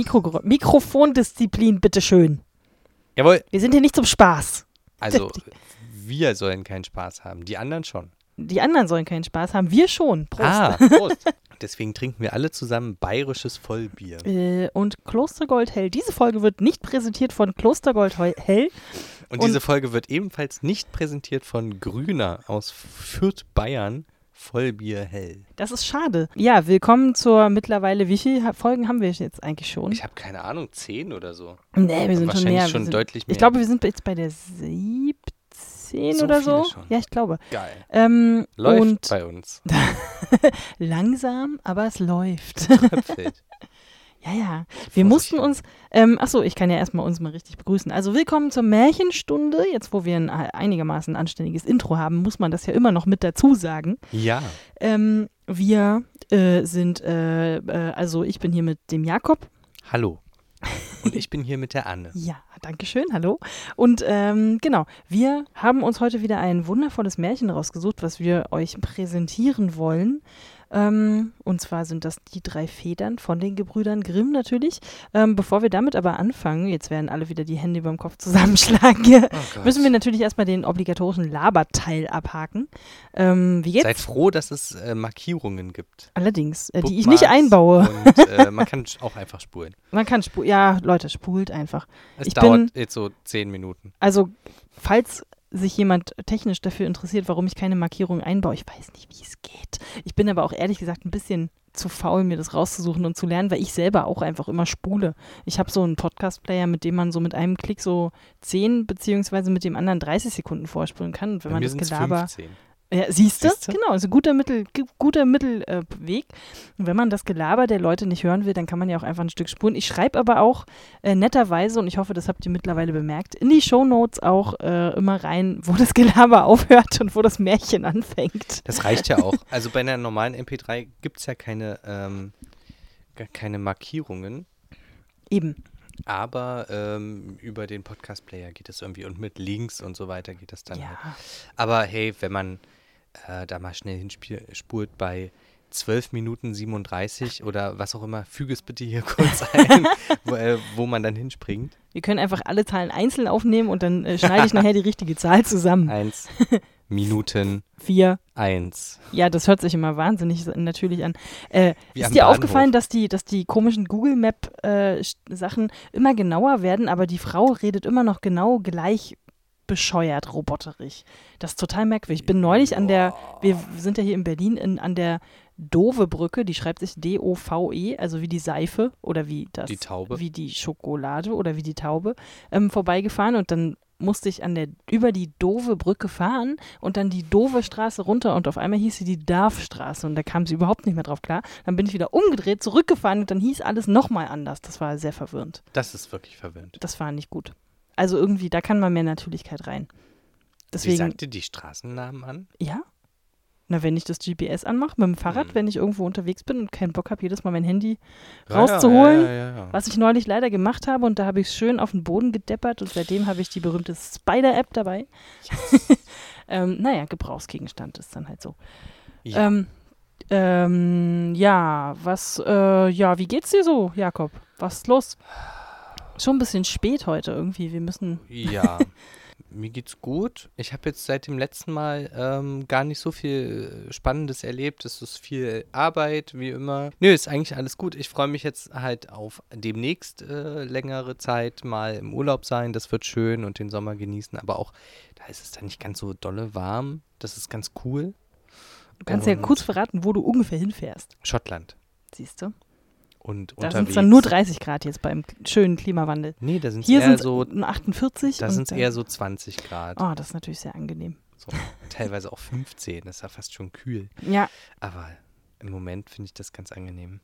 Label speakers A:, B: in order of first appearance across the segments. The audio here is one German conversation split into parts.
A: Mikro Mikrofondisziplin, bitteschön.
B: Jawohl.
A: Wir sind hier nicht zum Spaß.
B: Also, wir sollen keinen Spaß haben. Die anderen schon.
A: Die anderen sollen keinen Spaß haben. Wir schon. Prost.
B: Ah, Prost. Deswegen trinken wir alle zusammen bayerisches Vollbier.
A: Äh, und Klostergold Hell. Diese Folge wird nicht präsentiert von Klostergold Hell.
B: Und, diese Folge wird ebenfalls nicht präsentiert von Grüner aus Fürth, Bayern. Vollbier hell.
A: Das ist schade. Ja, willkommen zur mittlerweile, wie viele Folgen haben wir jetzt eigentlich schon?
B: Ich habe keine Ahnung, zehn oder so.
A: Nee, wir sind schon mehr.
B: schon
A: sind,
B: deutlich mehr.
A: Ich glaube, wir sind jetzt bei der 17 so oder so.
B: Schon.
A: Ja, ich glaube.
B: Geil.
A: Ähm,
B: läuft
A: und
B: bei uns.
A: langsam, aber es läuft. Ja, ja. Wir mussten uns, ähm, achso, ich kann ja erstmal uns mal richtig begrüßen. Also willkommen zur Märchenstunde. Jetzt, wo wir ein einigermaßen anständiges Intro haben, muss man das ja immer noch mit dazu sagen.
B: Ja.
A: Ähm, wir äh, sind, äh, äh, also ich bin hier mit dem Jakob.
B: Hallo. Und ich bin hier mit der Anne.
A: Ja, danke schön, hallo. Und ähm, genau, wir haben uns heute wieder ein wundervolles Märchen rausgesucht, was wir euch präsentieren wollen. Ähm, und zwar sind das die drei Federn von den Gebrüdern Grimm natürlich. Ähm, bevor wir damit aber anfangen, jetzt werden alle wieder die Hände über dem Kopf zusammenschlagen, oh müssen wir natürlich erstmal den obligatorischen Laberteil abhaken. Ähm, wie geht's?
B: Seid froh, dass es äh, Markierungen gibt.
A: Allerdings, äh, die ich nicht einbaue.
B: Und äh, man kann auch einfach spulen.
A: Man kann spulen, ja, Leute, spult einfach.
B: Es
A: ich
B: dauert jetzt so zehn Minuten.
A: Also, falls sich jemand technisch dafür interessiert, warum ich keine Markierung einbaue. Ich weiß nicht, wie es geht. Ich bin aber auch ehrlich gesagt ein bisschen zu faul, mir das rauszusuchen und zu lernen, weil ich selber auch einfach immer spule. Ich habe so einen Podcast-Player, mit dem man so mit einem Klick so 10 beziehungsweise mit dem anderen 30 Sekunden vorspulen kann. Und wenn
B: Bei
A: man das Gelaber.
B: 15.
A: Ja, siehst du? Genau, also guter Mittel, guter Mittelweg. Und wenn man das Gelaber der Leute nicht hören will, dann kann man ja auch einfach ein Stück spuren. Ich schreibe aber auch äh, netterweise, und ich hoffe, das habt ihr mittlerweile bemerkt, in die Shownotes auch äh, immer rein, wo das Gelaber aufhört und wo das Märchen anfängt.
B: Das reicht ja auch. Also bei einer normalen MP3 gibt es ja keine, ähm, keine Markierungen.
A: Eben.
B: Aber ähm, über den Podcast-Player geht das irgendwie und mit Links und so weiter geht das dann.
A: Ja.
B: Halt. Aber hey, wenn man äh, da mal schnell hinspurt bei 12 Minuten 37 oder was auch immer, füge es bitte hier kurz ein, wo, äh, wo, man dann hinspringt.
A: Wir können einfach alle Zahlen einzeln aufnehmen und dann äh, schneide ich nachher die richtige Zahl zusammen.
B: Eins, Minuten.
A: Vier.
B: Eins.
A: Ja, das hört sich immer wahnsinnig natürlich an. Äh, ist dir aufgefallen, dass die, dass die komischen Google Map äh, Sachen immer genauer werden, aber die Frau redet immer noch genau gleich bescheuert, roboterig. Das ist total merkwürdig. Ich bin neulich an der, wir sind ja hier in Berlin, in, an der Dove-Brücke, die schreibt sich D-O-V-E, also wie die Seife oder wie das,
B: Die Taube.
A: wie die Schokolade oder wie die Taube, ähm, vorbeigefahren und dann musste ich an der, über die doofe Brücke fahren und dann die doofe Straße runter und auf einmal hieß sie die Darfstraße und da kam sie überhaupt nicht mehr drauf klar. Dann bin ich wieder umgedreht, zurückgefahren und dann hieß alles nochmal anders. Das war sehr verwirrend.
B: Das ist wirklich verwirrend.
A: Das war nicht gut. Also irgendwie, da kann man mehr Natürlichkeit rein.
B: Wie
A: Deswegen,
B: sagte die Straßennamen an?
A: ja. Na, wenn ich das GPS anmache mit dem Fahrrad,
B: Hm.
A: wenn ich irgendwo unterwegs bin und keinen Bock habe, jedes Mal mein Handy
B: Ja,
A: rauszuholen,
B: Ja, ja,
A: was ich neulich leider gemacht habe und da habe ich es schön auf den Boden gedeppert und seitdem habe ich die berühmte Spider-App dabei. ähm, naja, Gebrauchsgegenstand ist dann halt so.
B: Ja.
A: Ähm, ähm, ja, was, äh, ja, wie geht's dir so, Jakob? Was ist los? Schon ein bisschen spät heute irgendwie. Wir müssen.
B: Ja, mir geht's gut. Ich habe jetzt seit dem letzten Mal ähm, gar nicht so viel äh, Spannendes erlebt. Es ist viel Arbeit, wie immer. Nö, ist eigentlich alles gut. Ich freue mich jetzt halt auf demnächst äh, längere Zeit mal im Urlaub sein. Das wird schön und den Sommer genießen. Aber auch, da ist es dann nicht ganz so dolle warm. Das ist ganz cool.
A: Du kannst ja
B: Und
A: kurz verraten, wo du ungefähr hinfährst.
B: Schottland.
A: Siehst du?
B: Und
A: Da sind es dann nur 30 Grad jetzt beim schönen Klimawandel.
B: Nee, da sind es eher so,
A: es 48.
B: da sind es eher so 20 Grad.
A: Oh, das ist natürlich sehr angenehm.
B: So, teilweise auch 15. Das ist ja fast schon kühl.
A: Ja,
B: Aber im Moment finde ich das ganz angenehm.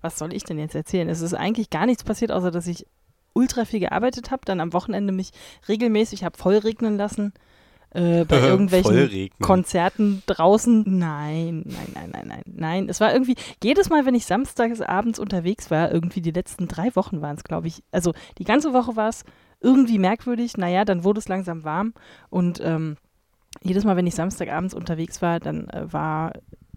A: was soll ich denn jetzt erzählen? Es ist eigentlich gar nichts passiert, außer dass ich ultra viel gearbeitet habe, dann am Wochenende mich regelmäßig habe voll regnen lassen. Äh, bei irgendwelchen. Konzerten draußen. Nein, nein, nein, nein, nein, nein. Es war irgendwie, jedes Mal, wenn ich samstags abends unterwegs war, irgendwie die letzten drei Wochen waren es, glaube ich. Also die ganze Woche war es irgendwie merkwürdig. Naja, dann wurde es langsam warm und ähm, jedes Mal, wenn ich Samstagabends unterwegs war, dann äh, war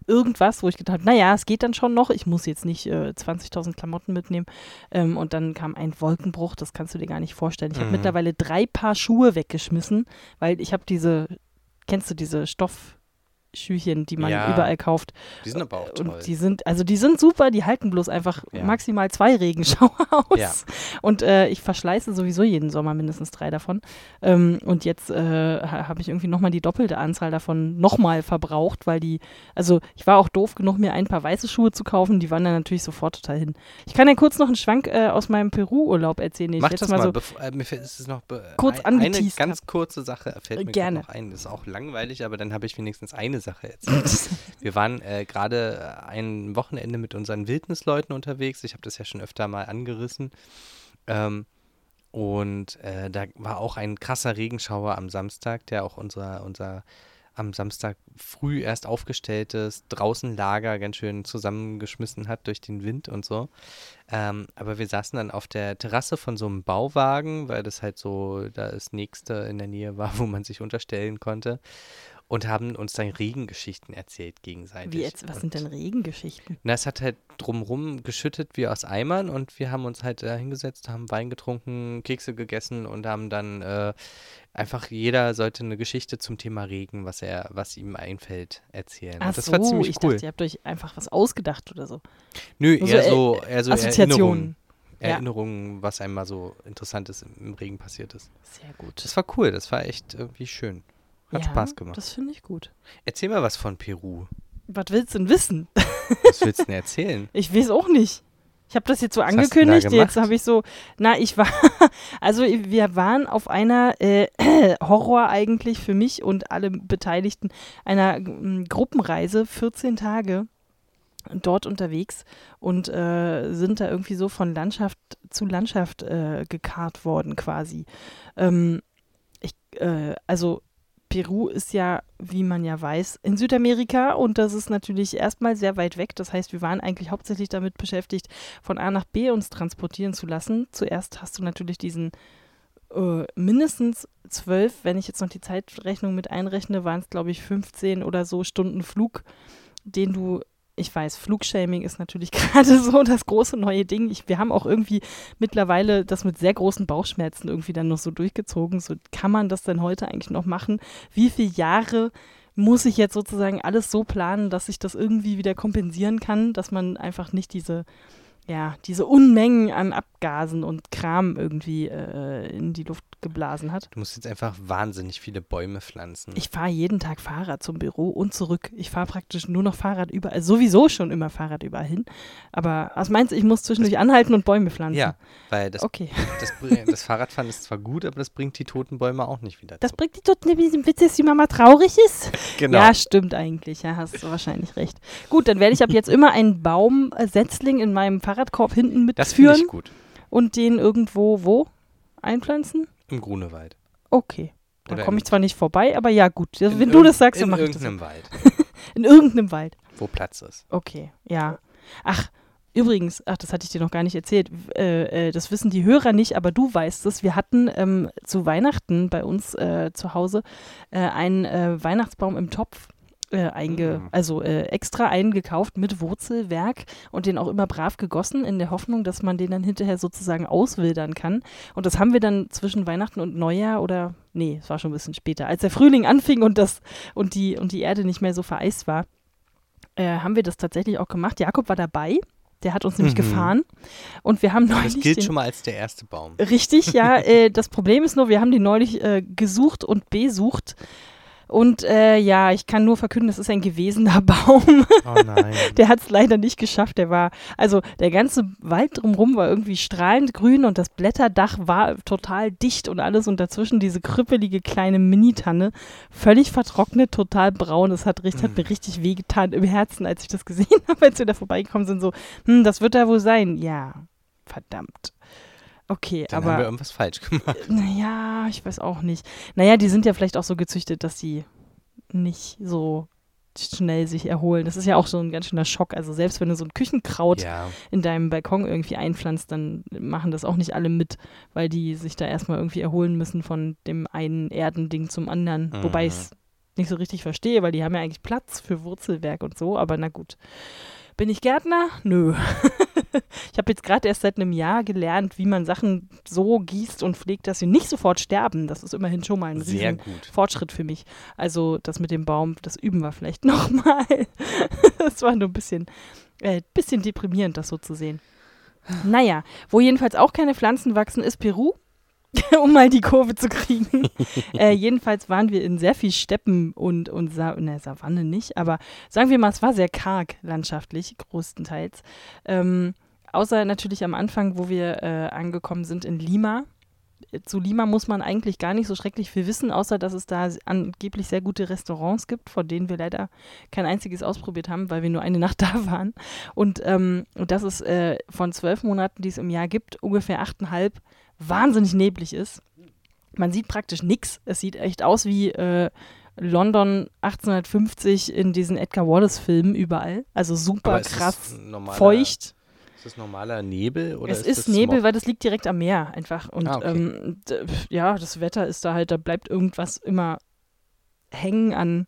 A: irgendwas, wo ich gedacht habe, naja, es geht dann schon noch. Ich muss jetzt nicht äh, 20.000 Klamotten mitnehmen. Ähm, und dann kam ein Wolkenbruch, das kannst du dir gar nicht vorstellen. Ich habe
B: Mhm.
A: mittlerweile drei Paar Schuhe weggeschmissen, weil ich habe diese, kennst du diese Stoffschüchen, die man
B: Ja.
A: überall kauft?
B: Die sind aber auch toll.
A: Und die sind, also die sind super, die halten bloß einfach
B: Ja.
A: maximal zwei Regenschauer aus.
B: Ja.
A: Und äh, ich verschleiße sowieso jeden Sommer mindestens drei davon. Ähm, und jetzt äh, ha- habe ich irgendwie nochmal die doppelte Anzahl davon nochmal verbraucht, weil die, also ich war auch doof genug, mir ein paar weiße Schuhe zu kaufen, die waren dann natürlich sofort total hin. Ich kann ja kurz noch einen Schwank äh, aus meinem Peru-Urlaub erzählen,
B: Mach
A: ich jetzt
B: das
A: mal so.
B: äh, mir fällt, es noch
A: Kurz
B: ein, eine ganz kurze Sache fällt mir
A: Gerne.
B: noch ein. Das ist auch langweilig, aber dann habe ich wenigstens eine Sache erzählt. Wir waren äh, gerade äh, ein Wochenende mit unseren Wildnisleuten unterwegs. Ich habe das ja schon öfter mal angerissen. Ähm, und äh, da war auch ein krasser Regenschauer am Samstag, der auch unser, unser am Samstag früh erst aufgestelltes Draußenlager ganz schön zusammengeschmissen hat durch den Wind und so. Ähm, aber wir saßen dann auf der Terrasse von so einem Bauwagen, weil das halt so das nächste in der Nähe war, wo man sich unterstellen konnte. Und haben uns dann Regengeschichten erzählt gegenseitig.
A: Wie jetzt, was sind denn Regengeschichten?
B: Na, es hat halt drumrum geschüttet wie aus Eimern und wir haben uns halt da hingesetzt, haben Wein getrunken, Kekse gegessen und haben dann äh, einfach jeder sollte eine Geschichte zum Thema Regen, was er, was ihm einfällt, erzählen.
A: Ach
B: und das
A: so,
B: war ziemlich
A: ich
B: cool.
A: dachte, ihr habt euch einfach was ausgedacht oder so.
B: Nö,
A: so,
B: eher so, eher so Erinnerungen,
A: Assoziationen. Ja.
B: Erinnerungen, was einem mal so Interessantes im, im Regen passiert ist.
A: Sehr gut.
B: Das war cool, das war echt irgendwie schön. Hat
A: ja,
B: Spaß gemacht.
A: Das finde ich gut.
B: Erzähl mal was von Peru.
A: Was willst du denn wissen?
B: Was willst du denn erzählen?
A: Ich weiß auch nicht. Ich habe das jetzt so
B: da
A: angekündigt. Jetzt habe ich so, na, ich war, also wir waren auf einer äh, Horror eigentlich für mich und alle Beteiligten einer mm, Gruppenreise, 14 Tage dort unterwegs und äh, sind da irgendwie so von Landschaft zu Landschaft äh, gekarrt worden quasi. Ähm, ich, äh, also Peru ist ja, wie man ja weiß, in Südamerika und das ist natürlich erstmal sehr weit weg. Das heißt, wir waren eigentlich hauptsächlich damit beschäftigt, von A nach B uns transportieren zu lassen. Zuerst hast du natürlich diesen äh, mindestens zwölf, wenn ich jetzt noch die Zeitrechnung mit einrechne, waren es, glaube ich, 15 oder so Stunden Flug, den du ich weiß, Flugshaming ist natürlich gerade so das große neue Ding. Ich, wir haben auch irgendwie mittlerweile das mit sehr großen Bauchschmerzen irgendwie dann noch so durchgezogen. So kann man das denn heute eigentlich noch machen? Wie viele Jahre muss ich jetzt sozusagen alles so planen, dass ich das irgendwie wieder kompensieren kann, dass man einfach nicht diese, ja, diese Unmengen an Abgasen und Kram irgendwie äh, in die Luft geblasen hat.
B: Du musst jetzt einfach wahnsinnig viele Bäume pflanzen.
A: Ich fahre jeden Tag Fahrrad zum Büro und zurück. Ich fahre praktisch nur noch Fahrrad überall, sowieso schon immer Fahrrad überall hin. Aber was meinst du, ich muss zwischendurch anhalten und Bäume pflanzen?
B: ja, weil das,
A: Okay.
B: das, das Fahrradfahren ist zwar gut, aber das bringt die toten Bäume auch nicht wieder
A: Das
B: zurück.
A: bringt die ein bisschen Witz, dass die Mama traurig ist?
B: Genau.
A: Ja, stimmt eigentlich. Ja, hast du wahrscheinlich recht. Gut, dann werde ich ab jetzt immer einen Baumsetzling in meinem Fahrradkorb hinten
B: das finde
A: mitführen
B: ich gut.
A: und den irgendwo wo einpflanzen?
B: Im Grunewald.
A: Okay. Da komme ich zwar nicht vorbei, aber ja, gut.
B: In
A: Wenn du das sagst, dann
B: In
A: mache ich das.
B: irgendeinem Wald,
A: In irgendeinem Wald.
B: wo Platz ist.
A: Okay, ja. Ach, übrigens, ach, das hatte ich dir noch gar nicht erzählt. Äh, äh, das wissen die Hörer nicht, aber du weißt es. Wir hatten ähm, zu Weihnachten bei uns äh, zu Hause äh, einen äh, Weihnachtsbaum im Topf. Äh, einge
B: Mm.
A: also äh, extra eingekauft mit Wurzelwerk und den auch immer brav gegossen in der Hoffnung, dass man den dann hinterher sozusagen auswildern kann. Und das haben wir dann zwischen Weihnachten und Neujahr oder nee, es war schon ein bisschen später, als der Frühling anfing und das und die und die Erde nicht mehr so vereist war, äh, haben wir das tatsächlich auch gemacht. Jakob war dabei. Der hat uns nämlich
B: Mhm.
A: gefahren. Und wir haben neulich.
B: Das gilt
A: den,
B: schon mal als der erste Baum.
A: Richtig, ja. äh, das Problem ist nur, wir haben die neulich äh, gesucht und besucht. Und äh, ja, ich kann nur verkünden, das ist ein gewesener Baum.
B: Oh nein.
A: Der hat es leider nicht geschafft. Der war, also der ganze Wald drumherum war irgendwie strahlend grün und das Blätterdach war total dicht und alles und dazwischen diese krüppelige kleine Mini-Tanne, völlig vertrocknet, total braun. Das hat, richtig, hat mir richtig wehgetan im Herzen, als ich das gesehen habe, als wir da vorbeigekommen sind. So, hm, das wird da wohl sein. Ja, verdammt. Okay,
B: Dann haben wir
A: aber
B: irgendwas falsch gemacht.
A: naja, ich weiß auch nicht. Naja, die sind ja vielleicht auch so gezüchtet, dass die nicht so schnell sich erholen. Das ist ja auch so ein ganz schöner Schock. Also selbst wenn du so ein Küchenkraut
B: Ja,
A: in deinem Balkon irgendwie einpflanzt, dann machen das auch nicht alle mit, weil die sich da erstmal irgendwie erholen müssen von dem einen Erdending zum anderen.
B: Mhm.
A: Wobei es nicht so richtig verstehe, weil die haben ja eigentlich Platz für Wurzelwerk und so, aber na gut. Bin ich Gärtner? Nö. ich habe jetzt gerade erst seit einem Jahr gelernt, wie man Sachen so gießt und pflegt, dass sie nicht sofort sterben. Das ist immerhin schon mal ein
B: Sehr
A: riesen
B: gut.
A: Fortschritt für mich. Also das mit dem Baum, das üben wir vielleicht nochmal. das war nur ein bisschen, äh, bisschen deprimierend, das so zu sehen. Naja, wo jedenfalls auch keine Pflanzen wachsen, ist Peru. um mal die Kurve zu kriegen. äh, jedenfalls waren wir in sehr viel Steppen und, und Sa ne, Savanne nicht, aber sagen wir mal, es war sehr karg landschaftlich, größtenteils. Ähm, außer natürlich am Anfang, wo wir äh, angekommen sind in Lima. Zu Lima muss man eigentlich gar nicht so schrecklich viel wissen, außer dass es da angeblich sehr gute Restaurants gibt, von denen wir leider kein einziges ausprobiert haben, weil wir nur eine Nacht da waren. Und ähm, das ist äh, von zwölf Monaten, die es im Jahr gibt, ungefähr achteinhalb wahnsinnig neblig ist. Man sieht praktisch nichts. Es sieht echt aus wie äh, London 1850 in diesen Edgar Wallace-Filmen überall. Also super krass
B: normaler-
A: feucht.
B: Ist das normaler Nebel oder
A: es
B: ist,
A: ist, Nebel,
B: Smog?
A: weil das liegt direkt am Meer einfach. Und
B: Ah, okay.
A: ähm, ja, das Wetter ist da halt, da bleibt irgendwas immer hängen an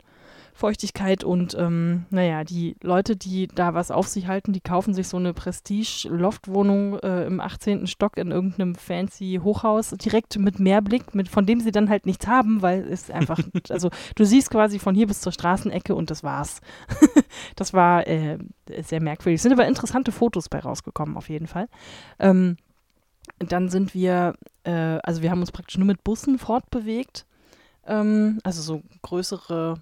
A: Feuchtigkeit und ähm, naja, die Leute, die da was auf sich halten, die kaufen sich so eine Prestige-Loftwohnung äh, im 18. Stock in irgendeinem fancy Hochhaus, direkt mit Meerblick, mit, von dem sie dann halt nichts haben, weil es einfach, also du siehst quasi von hier bis zur Straßenecke und das war's. das war äh, sehr merkwürdig. Es sind aber interessante Fotos bei rausgekommen, auf jeden Fall. Ähm, dann sind wir, äh, also wir haben uns praktisch nur mit Bussen fortbewegt. Ähm, also so größere,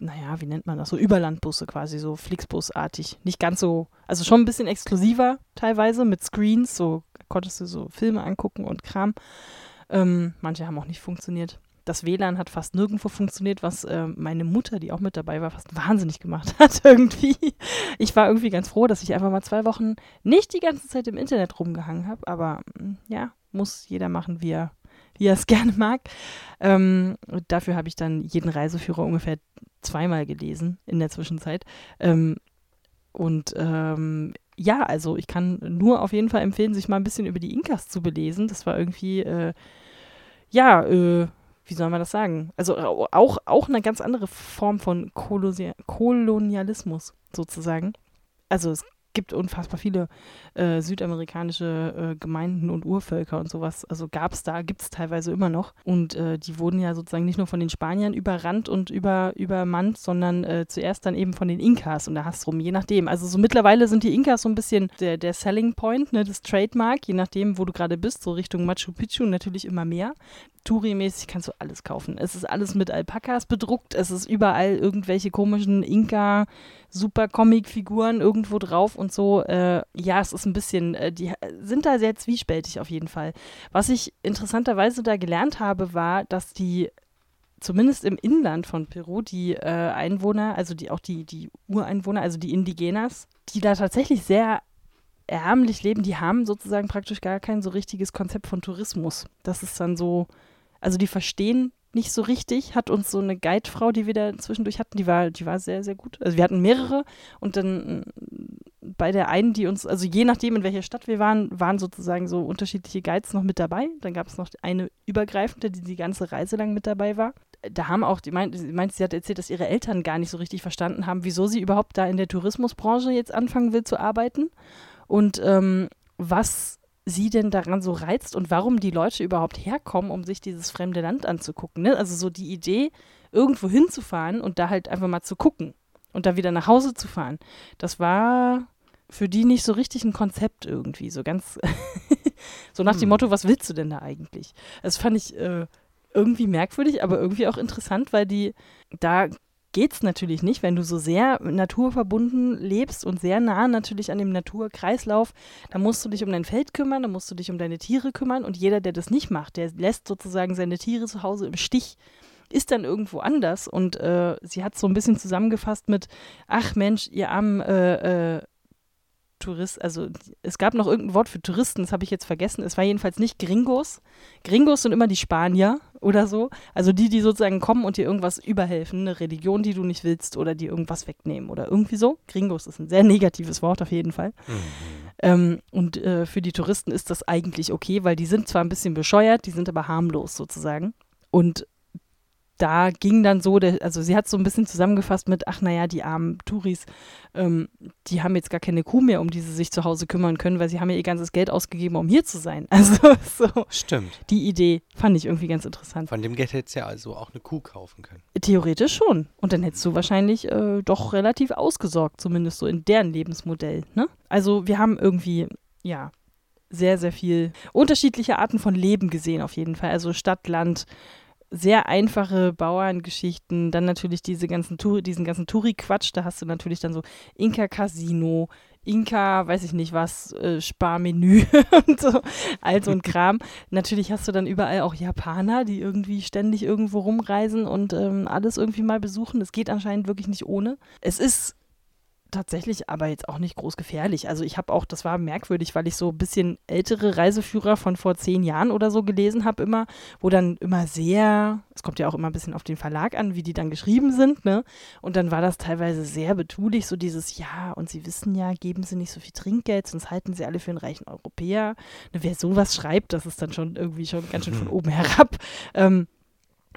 A: naja, wie nennt man das? So Überlandbusse quasi, so Flixbus-artig. Nicht ganz so, also schon ein bisschen exklusiver teilweise mit Screens, so konntest du so Filme angucken und Kram. Ähm, manche haben auch nicht funktioniert. Das WLAN hat fast nirgendwo funktioniert, was äh, meine Mutter, die auch mit dabei war, fast wahnsinnig gemacht hat irgendwie. Ich war irgendwie ganz froh, dass ich einfach mal zwei Wochen nicht die ganze Zeit im Internet rumgehangen habe, aber mm, ja, muss jeder machen, wie er, wie er es gerne mag. Ähm, dafür habe ich dann jeden Reiseführer ungefähr zweimal gelesen in der Zwischenzeit. Ähm, und ähm, ja, also ich kann nur auf jeden Fall empfehlen, sich mal ein bisschen über die Inkas zu belesen. Das war irgendwie, äh, ja, äh, wie soll man das sagen? Also au- auch, auch eine ganz andere Form von Kolosia Kolonialismus sozusagen. Also es gibt unfassbar viele äh, südamerikanische äh, Gemeinden und Urvölker und sowas. Also gab es da, gibt es teilweise immer noch. Und äh, die wurden ja sozusagen nicht nur von den Spaniern überrannt und über, übermannt, sondern äh, zuerst dann eben von den Inkas und da hast rum, je nachdem. Also so mittlerweile sind die Inkas so ein bisschen der, der Selling Point, ne, das Trademark, je nachdem, wo du gerade bist, so Richtung Machu Picchu natürlich immer mehr. Touri-mäßig kannst du alles kaufen. Es ist alles mit Alpakas bedruckt, es ist überall irgendwelche komischen Inka- super Comic-Figuren irgendwo drauf und so. Äh, ja, es ist ein bisschen, äh, die sind da sehr zwiespältig auf jeden Fall. Was ich interessanterweise da gelernt habe, war, dass die zumindest im Inland von Peru die äh, Einwohner, also die auch die, die Ureinwohner, also die Indigenas, die da tatsächlich sehr ärmlich leben, die haben sozusagen praktisch gar kein so richtiges Konzept von Tourismus. Das ist dann so, also die verstehen nicht so richtig, hat uns so eine Guidefrau, die wir da zwischendurch hatten, die war, die war sehr, sehr gut. Also wir hatten mehrere und dann mm, bei der einen, die uns, also je nachdem, in welcher Stadt wir waren, waren sozusagen so unterschiedliche Guides noch mit dabei. Dann gab es noch eine übergreifende, die die ganze Reise lang mit dabei war. Da haben auch, die meint, sie meint, sie hat erzählt, dass ihre Eltern gar nicht so richtig verstanden haben, wieso sie überhaupt da in der Tourismusbranche jetzt anfangen will zu arbeiten und ähm, was sie denn daran so reizt und warum die Leute überhaupt herkommen, um sich dieses fremde Land anzugucken. Ne? Also so die Idee, irgendwo hinzufahren und da halt einfach mal zu gucken und da wieder nach Hause zu fahren, das war für die nicht so richtig ein Konzept irgendwie. So ganz, so nach dem
B: Hm.
A: Motto, was willst du denn da eigentlich? Das fand ich äh, irgendwie merkwürdig, aber irgendwie auch interessant, weil die, da geht's natürlich nicht, wenn du so sehr naturverbunden lebst und sehr nah natürlich an dem Naturkreislauf, da musst du dich um dein Feld kümmern, da musst du dich um deine Tiere kümmern und jeder, der das nicht macht, der lässt sozusagen seine Tiere zu Hause im Stich, ist dann irgendwo anders und äh, sie hat so ein bisschen zusammengefasst mit, ach Mensch, ihr armen äh, äh, Tourist, also es gab noch irgendein Wort für Touristen, das habe ich jetzt vergessen. Es war jedenfalls nicht Gringos. Gringos sind immer die Spanier oder so. Also die, die sozusagen kommen und dir irgendwas überhelfen, eine Religion, die du nicht willst oder dir irgendwas wegnehmen oder irgendwie so. Gringos ist ein sehr negatives Wort auf jeden Fall.
B: Mhm.
A: Ähm, und äh, für die Touristen ist das eigentlich okay, weil die sind zwar ein bisschen bescheuert, die sind aber harmlos sozusagen. Und da ging dann so, der, also sie hat so ein bisschen zusammengefasst mit, ach naja, die armen Touris, ähm, die haben jetzt gar keine Kuh mehr, um die sie sich zu Hause kümmern können, weil sie haben ja ihr ganzes Geld ausgegeben, um hier zu sein. Also so.
B: Stimmt.
A: Die Idee fand ich irgendwie ganz interessant.
B: Von dem Geld hättest du ja also auch eine Kuh kaufen können.
A: Theoretisch schon. Und dann hättest du wahrscheinlich äh, doch relativ ausgesorgt, zumindest so in deren Lebensmodell. Ne? Also wir haben irgendwie, ja, sehr, sehr viel unterschiedliche Arten von Leben gesehen, auf jeden Fall. Also Stadt, Land, sehr einfache Bauerngeschichten, dann natürlich diese ganzen Tour, diesen ganzen Touri-Quatsch, da hast du natürlich dann so Inka-Casino, Inka, weiß ich nicht was, äh, Sparmenü und so, all so ein Kram. natürlich hast du dann überall auch Japaner, die irgendwie ständig irgendwo rumreisen und ähm, alles irgendwie mal besuchen. Das geht anscheinend wirklich nicht ohne. Es ist tatsächlich aber jetzt auch nicht groß gefährlich. Also ich habe auch, das war merkwürdig, weil ich so ein bisschen ältere Reiseführer von vor zehn Jahren oder so gelesen habe immer, wo dann immer sehr, es kommt ja auch immer ein bisschen auf den Verlag an, wie die dann geschrieben sind, ne? Und dann war das teilweise sehr betulich, so dieses, ja, und Sie wissen ja, geben Sie nicht so viel Trinkgeld, sonst halten Sie alle für einen reichen Europäer. Ne, wer sowas schreibt, das ist dann schon irgendwie schon ganz schön von oben herab. Ähm,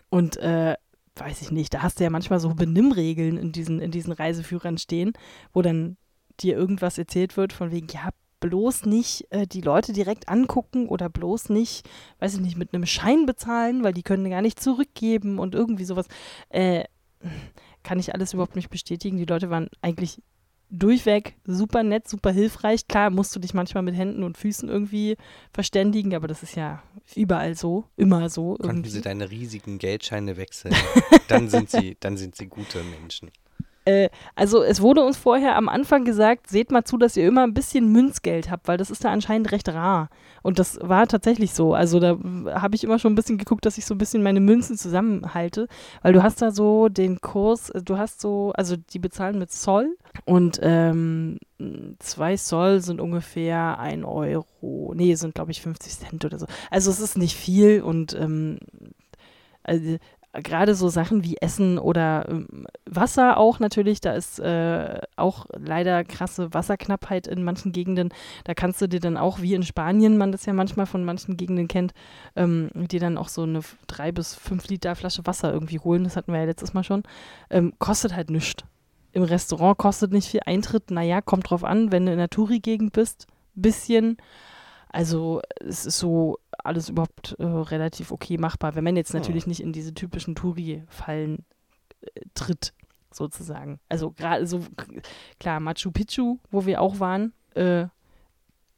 A: und äh, weiß ich nicht, da hast du ja manchmal so Benimmregeln in diesen, in diesen Reiseführern stehen, wo dann dir irgendwas erzählt wird von wegen, ja, bloß nicht äh, die Leute direkt angucken oder bloß nicht, weiß ich nicht, mit einem Schein bezahlen, weil die können gar nicht zurückgeben und irgendwie sowas. Äh, kann ich alles überhaupt nicht bestätigen. Die Leute waren eigentlich durchweg super nett, super hilfreich. Klar, musst du dich manchmal mit Händen und Füßen irgendwie verständigen, aber das ist ja überall so, immer so.
B: Konnten
A: irgendwie.
B: sie deine riesigen Geldscheine wechseln? dann sind sie, dann sind sie gute Menschen.
A: Äh, also es wurde uns vorher am Anfang gesagt, seht mal zu, dass ihr immer ein bisschen Münzgeld habt, weil das ist da anscheinend recht rar. Und das war tatsächlich so. Also da habe ich immer schon ein bisschen geguckt, dass ich so ein bisschen meine Münzen zusammenhalte, weil du hast da so den Kurs, äh, du hast so, also die bezahlen mit Zoll und ähm, zwei Zoll sind ungefähr ein Euro. Nee, sind glaube ich 50 Cent oder so. Also es ist nicht viel und ähm, also, gerade so Sachen wie Essen oder ähm, Wasser auch natürlich, da ist äh, auch leider krasse Wasserknappheit in manchen Gegenden. Da kannst du dir dann auch, wie in Spanien man das ja manchmal von manchen Gegenden kennt, ähm, dir dann auch so eine drei bis fünf Liter Flasche Wasser irgendwie holen. Das hatten wir ja letztes Mal schon. Ähm, kostet halt nichts. Im Restaurant kostet nicht viel Eintritt. Naja, kommt drauf an, wenn du in der Touri-Gegend bist, bisschen. Also es ist so alles überhaupt äh, relativ okay machbar, wenn man jetzt natürlich nicht in diese typischen Touri-Fallen äh, tritt, sozusagen. Also gerade so, klar, Machu Picchu, wo wir auch waren, äh,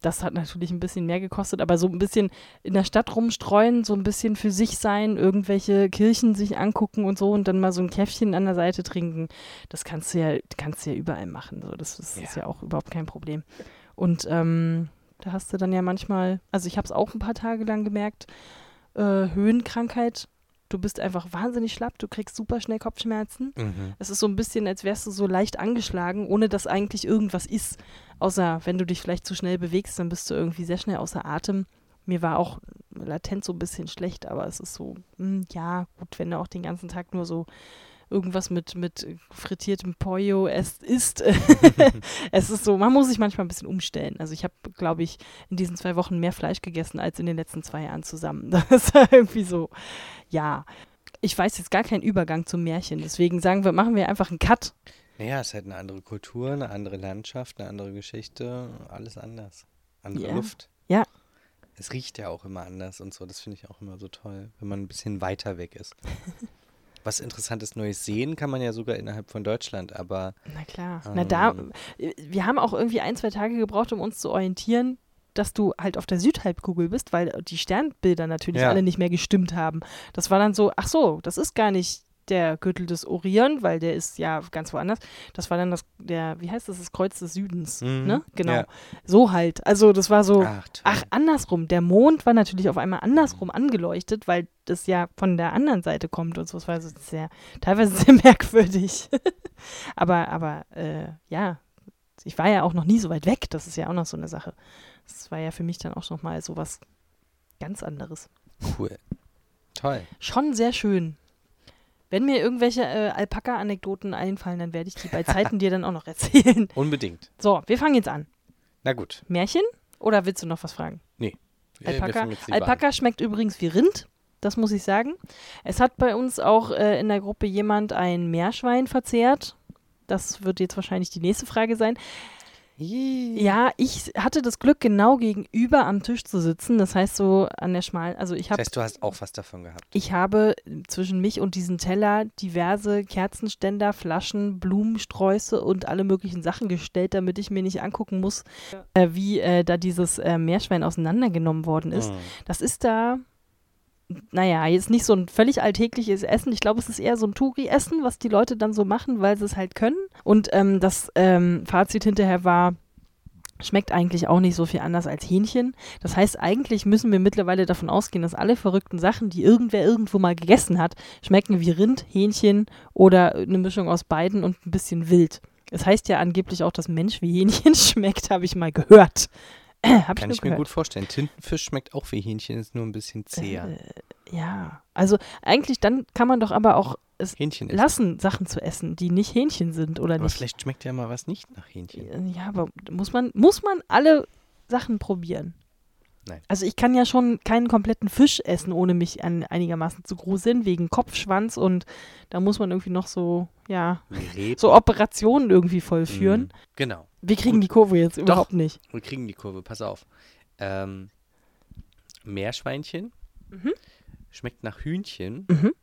A: das hat natürlich ein bisschen mehr gekostet, aber so ein bisschen in der Stadt rumstreuen, so ein bisschen für sich sein, irgendwelche Kirchen sich angucken und so und dann mal so ein Käffchen an der Seite trinken, das kannst du ja, kannst du ja überall machen. So, das, das
B: Ja.
A: ist ja auch überhaupt kein Problem. Und ähm, da hast du dann ja manchmal, also ich habe es auch ein paar Tage lang gemerkt, äh, Höhenkrankheit. Du bist einfach wahnsinnig schlapp, du kriegst super schnell Kopfschmerzen.
B: Mhm.
A: Es ist so ein bisschen, als wärst du so leicht angeschlagen, ohne dass eigentlich irgendwas ist. Außer wenn du dich vielleicht zu schnell bewegst, dann bist du irgendwie sehr schnell außer Atem. Mir war auch latent so ein bisschen schlecht, aber es ist so, hm, ja, gut, wenn du auch den ganzen Tag nur so irgendwas mit, mit frittiertem Pollo esst, isst. es ist so, man muss sich manchmal ein bisschen umstellen. Also ich habe, glaube ich, in diesen zwei Wochen mehr Fleisch gegessen als in den letzten zwei Jahren zusammen. Das war irgendwie so, ja. Ich weiß jetzt gar keinen Übergang zum Märchen, deswegen sagen wir, machen wir einfach einen Cut.
B: Naja, es ist halt eine andere Kultur, eine andere Landschaft, eine andere Geschichte, alles anders. Andere
A: Ja.
B: Luft.
A: Ja.
B: Es riecht ja auch immer anders und so. Das finde ich auch immer so toll, wenn man ein bisschen weiter weg ist. Was interessantes Neues sehen kann man ja sogar innerhalb von Deutschland, aber
A: Na klar. Na da,
B: Ähm.
A: wir haben auch irgendwie ein, zwei Tage gebraucht, um uns zu orientieren, dass du halt auf der Südhalbkugel bist, weil die Sternbilder natürlich
B: Ja.
A: alle nicht mehr gestimmt haben. Das war dann so, ach so, das ist gar nicht der Gürtel des Orion, weil der ist ja ganz woanders. Das war dann das, der, wie heißt das, das Kreuz des Südens,
B: Mhm.
A: ne? Genau.
B: Ja.
A: So halt. Also das war so,
B: ach.
A: Ach, andersrum. Der Mond war natürlich auf einmal andersrum angeleuchtet, weil das ja von der anderen Seite kommt und so. Das war so sehr, teilweise sehr merkwürdig. aber, aber, äh, ja, ich war ja auch noch nie so weit weg. Das ist ja auch noch so eine Sache. Das war ja für mich dann auch noch mal so was ganz anderes.
B: cool. Toll.
A: Schon sehr schön. Wenn mir irgendwelche äh, Alpaka-Anekdoten einfallen, dann werde ich die bei Zeiten dir dann auch noch erzählen.
B: Unbedingt.
A: So, wir fangen jetzt an.
B: Na gut.
A: Märchen? Oder willst du noch was fragen?
B: Wir
A: Alpaka. Alpaka schmeckt übrigens wie Rind. das muss ich sagen. Es hat bei uns auch äh, in der Gruppe jemand ein Meerschwein verzehrt. Das wird jetzt wahrscheinlich die nächste Frage sein. Ja, ich hatte das Glück, genau gegenüber am Tisch zu sitzen. Das heißt so an der schmalen, also ich
B: Das
A: habe
B: heißt, du hast auch was davon gehabt.
A: ich habe zwischen mich und diesen Teller diverse Kerzenständer, Flaschen, Blumensträuße und alle möglichen Sachen gestellt, damit ich mir nicht angucken muss, äh, wie äh, da dieses äh, Meerschwein auseinandergenommen worden ist.
B: Mhm.
A: Das ist da, naja, jetzt nicht so ein völlig alltägliches Essen. Ich glaube, es ist eher so ein Touri-Essen, was die Leute dann so machen, weil sie es halt können. Und ähm, das ähm, Fazit hinterher war, schmeckt eigentlich auch nicht so viel anders als Hähnchen. Das heißt, eigentlich müssen wir mittlerweile davon ausgehen, dass alle verrückten Sachen, die irgendwer irgendwo mal gegessen hat, schmecken wie Rind, Hähnchen oder eine Mischung aus beiden und ein bisschen wild. Es heißt ja angeblich auch, dass Mensch wie Hähnchen schmeckt, habe ich mal gehört. Hab
B: Kann
A: nur
B: ich mir gut vorstellen. Tintenfisch schmeckt auch wie Hähnchen, ist nur ein bisschen zäher.
A: Äh, ja, also eigentlich dann kann man doch aber auch es
B: Hähnchen
A: lassen, Sachen zu essen, die nicht Hähnchen sind oder
B: Aber
A: nicht.
B: vielleicht schmeckt ja mal was nicht nach Hähnchen.
A: Ja, aber muss man, muss man alle Sachen probieren?
B: Nein.
A: Also ich kann ja schon keinen kompletten Fisch essen, ohne mich an einigermaßen zu gruseln, wegen Kopfschwanz und da muss man irgendwie noch so, ja,
B: Reb.
A: so Operationen irgendwie vollführen.
B: Mhm. Genau.
A: Wir kriegen die Kurve jetzt überhaupt nicht.
B: Wir kriegen die Kurve, pass auf. Ähm, Meerschweinchen
A: Mhm.
B: schmeckt nach Hühnchen
A: Mhm.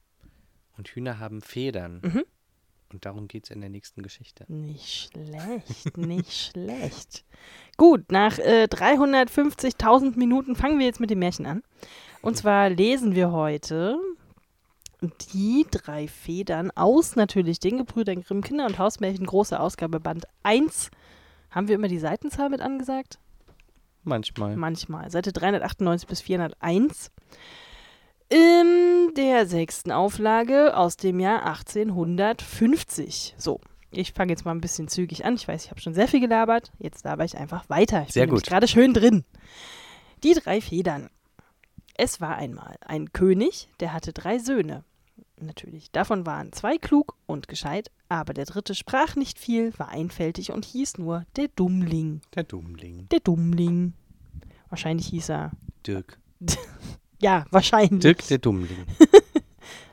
B: und Hühner haben Federn.
A: Mhm.
B: Und darum geht es in der nächsten Geschichte.
A: Nicht schlecht, nicht schlecht. Gut, nach äh, 350.000 Minuten fangen wir jetzt mit dem Märchen an. Und zwar lesen wir heute die drei Federn aus natürlich den Gebrüdern Grimm Kinder- und Hausmärchen, große Ausgabe Band 1. Haben wir immer die Seitenzahl mit angesagt?
B: Manchmal.
A: Manchmal. Seite 398 bis 401. In der sechsten Auflage aus dem Jahr 1850. So, ich fange jetzt mal ein bisschen zügig an. Ich weiß, ich habe schon sehr viel gelabert. Jetzt laber ich einfach weiter. Ich
B: Sehr
A: bin gerade schön drin. Die drei Federn. Es war einmal ein König, der hatte drei Söhne. Natürlich. Davon waren zwei klug und gescheit, aber der dritte sprach nicht viel, war einfältig und hieß nur der Dummling.
B: Der Dummling.
A: Der Dummling. Wahrscheinlich hieß er.
B: Dirk.
A: Ja, wahrscheinlich.
B: Dirk der Dummling.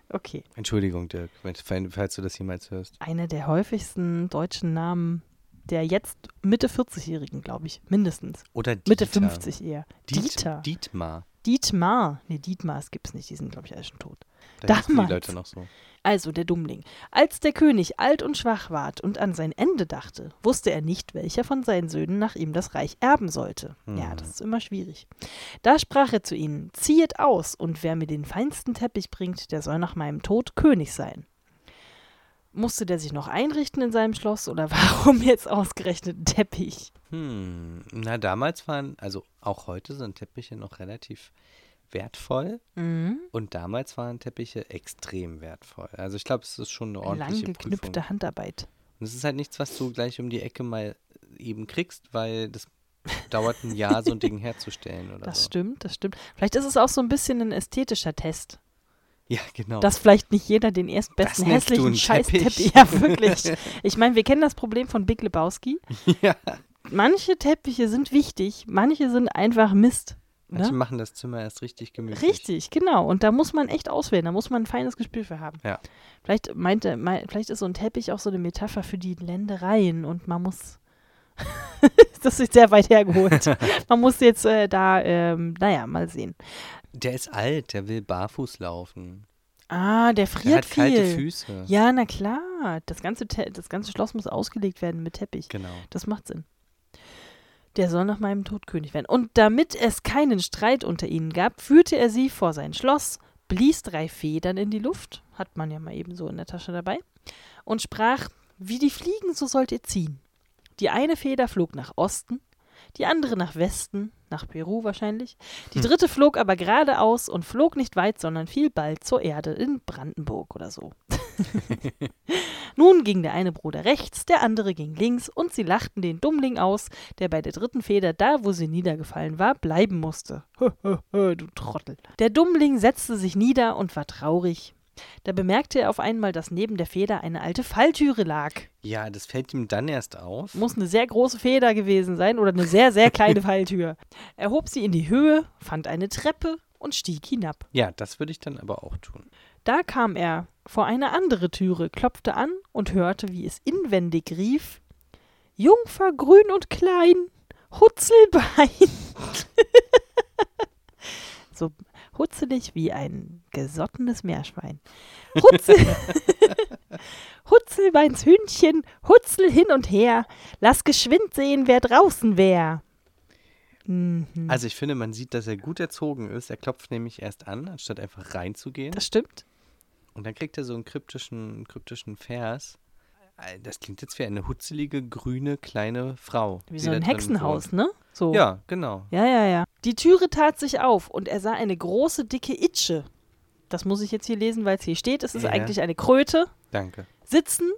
A: Okay.
B: Entschuldigung, Dirk, falls du das jemals hörst.
A: Einer der häufigsten deutschen Namen der jetzt Mitte 40-Jährigen, glaube ich. Mindestens.
B: Oder Dieter.
A: Mitte 50 eher.
B: Diet,
A: Dieter.
B: Dietmar.
A: Dietmar. Nee, Dietmars gibt es nicht. Die sind, glaube ich, alle schon tot.
B: Da hießen die
A: Damals.
B: Leute noch so.
A: Also der Dummling. Als der König alt und schwach ward und an sein Ende dachte, wusste er nicht, welcher von seinen Söhnen nach ihm das Reich erben sollte. Ja,
B: Hm.
A: das ist immer schwierig. Da sprach er zu ihnen, ziehet aus, und wer mir den feinsten Teppich bringt, der soll nach meinem Tod König sein. Musste der sich noch einrichten in seinem Schloss oder warum jetzt ausgerechnet ein Teppich?
B: Hm, na, damals waren, also auch heute sind Teppiche noch relativ wertvoll
A: Mhm.
B: und damals waren Teppiche extrem wertvoll. Also ich glaube, es ist schon eine
A: Lang
B: ordentliche
A: geknüpfte
B: Prüfung.
A: Handarbeit.
B: Und es ist halt nichts, was du gleich um die Ecke mal eben kriegst, weil das dauert ein Jahr, so ein Ding herzustellen oder
A: Das
B: so.
A: stimmt, das stimmt. Vielleicht ist es auch so ein bisschen ein ästhetischer Test.
B: Ja, genau.
A: dass vielleicht nicht jeder den erstbesten
B: Das
A: hässlichen Scheiß-Teppich.
B: Teppich?
A: Ja, wirklich. Ich meine, wir kennen das Problem von Big Lebowski.
B: ja.
A: Manche Teppiche sind wichtig, manche sind einfach Mist.
B: Manche
A: Ne?
B: machen das Zimmer erst richtig gemütlich.
A: Richtig, genau. Und da muss man echt auswählen. Da muss man ein feines Gespür für haben.
B: Ja.
A: Vielleicht, meinte, mei- vielleicht ist so ein Teppich auch so eine Metapher für die Ländereien und man muss. das ist sehr weit hergeholt. man muss jetzt äh, da, ähm, naja, mal sehen.
B: Der ist alt, der will barfuß laufen.
A: Ah, der
B: Der
A: friert
B: hat kalte
A: viel.
B: Füße.
A: Ja, na klar. Das ganze, Te das ganze Schloss muss ausgelegt werden mit Teppich.
B: Genau.
A: Das macht Sinn. Der soll nach meinem Tod König werden. Und damit es keinen Streit unter ihnen gab, führte er sie vor sein Schloss, blies drei Federn in die Luft, hat man ja mal eben so in der Tasche dabei, und sprach, wie die Fliegen, so sollt ihr ziehen. Die eine Feder flog nach Osten, die andere nach Westen, nach Peru wahrscheinlich. Die dritte flog aber geradeaus und flog nicht weit, sondern fiel bald zur Erde in Brandenburg oder so. Nun ging der eine Bruder rechts, der andere ging links, und sie lachten den Dummling aus, der bei der dritten Feder, da wo sie niedergefallen war, bleiben musste. du Trottel. Der Dummling setzte sich nieder und war traurig. Da bemerkte er auf einmal, dass neben der Feder eine alte Falltüre lag.
B: Ja, das fällt ihm dann erst auf.
A: Muss eine sehr große Feder gewesen sein oder eine sehr, sehr kleine Falltür. Er hob sie in die Höhe, fand eine Treppe, und stieg hinab.
B: Ja, das würde ich dann aber auch tun.
A: Da kam er vor eine andere Türe, klopfte an und hörte, wie es inwendig rief: Jungfer grün und klein, Hutzelbein. so hutzelig wie ein gesottenes Meerschwein. Hutzel Hutzelbeins Hündchen, hutzel hin und her, lass geschwind sehen, wer draußen wär. Mhm.
B: Also ich finde, man sieht, dass er gut erzogen ist. Er klopft nämlich erst an, anstatt einfach reinzugehen.
A: Das stimmt.
B: Und dann kriegt er so einen kryptischen, kryptischen Vers. Äh, Das klingt jetzt wie eine hutzelige, grüne, kleine Frau.
A: Wie so ein Hexenhaus, ne? So.
B: Ja, genau.
A: Ja, ja, ja. Die Türe tat sich auf und er sah eine große, dicke Itsche. Das muss ich jetzt hier lesen, weil es hier steht. Es ist
B: Ja.
A: eigentlich eine Kröte.
B: Danke.
A: Sitzen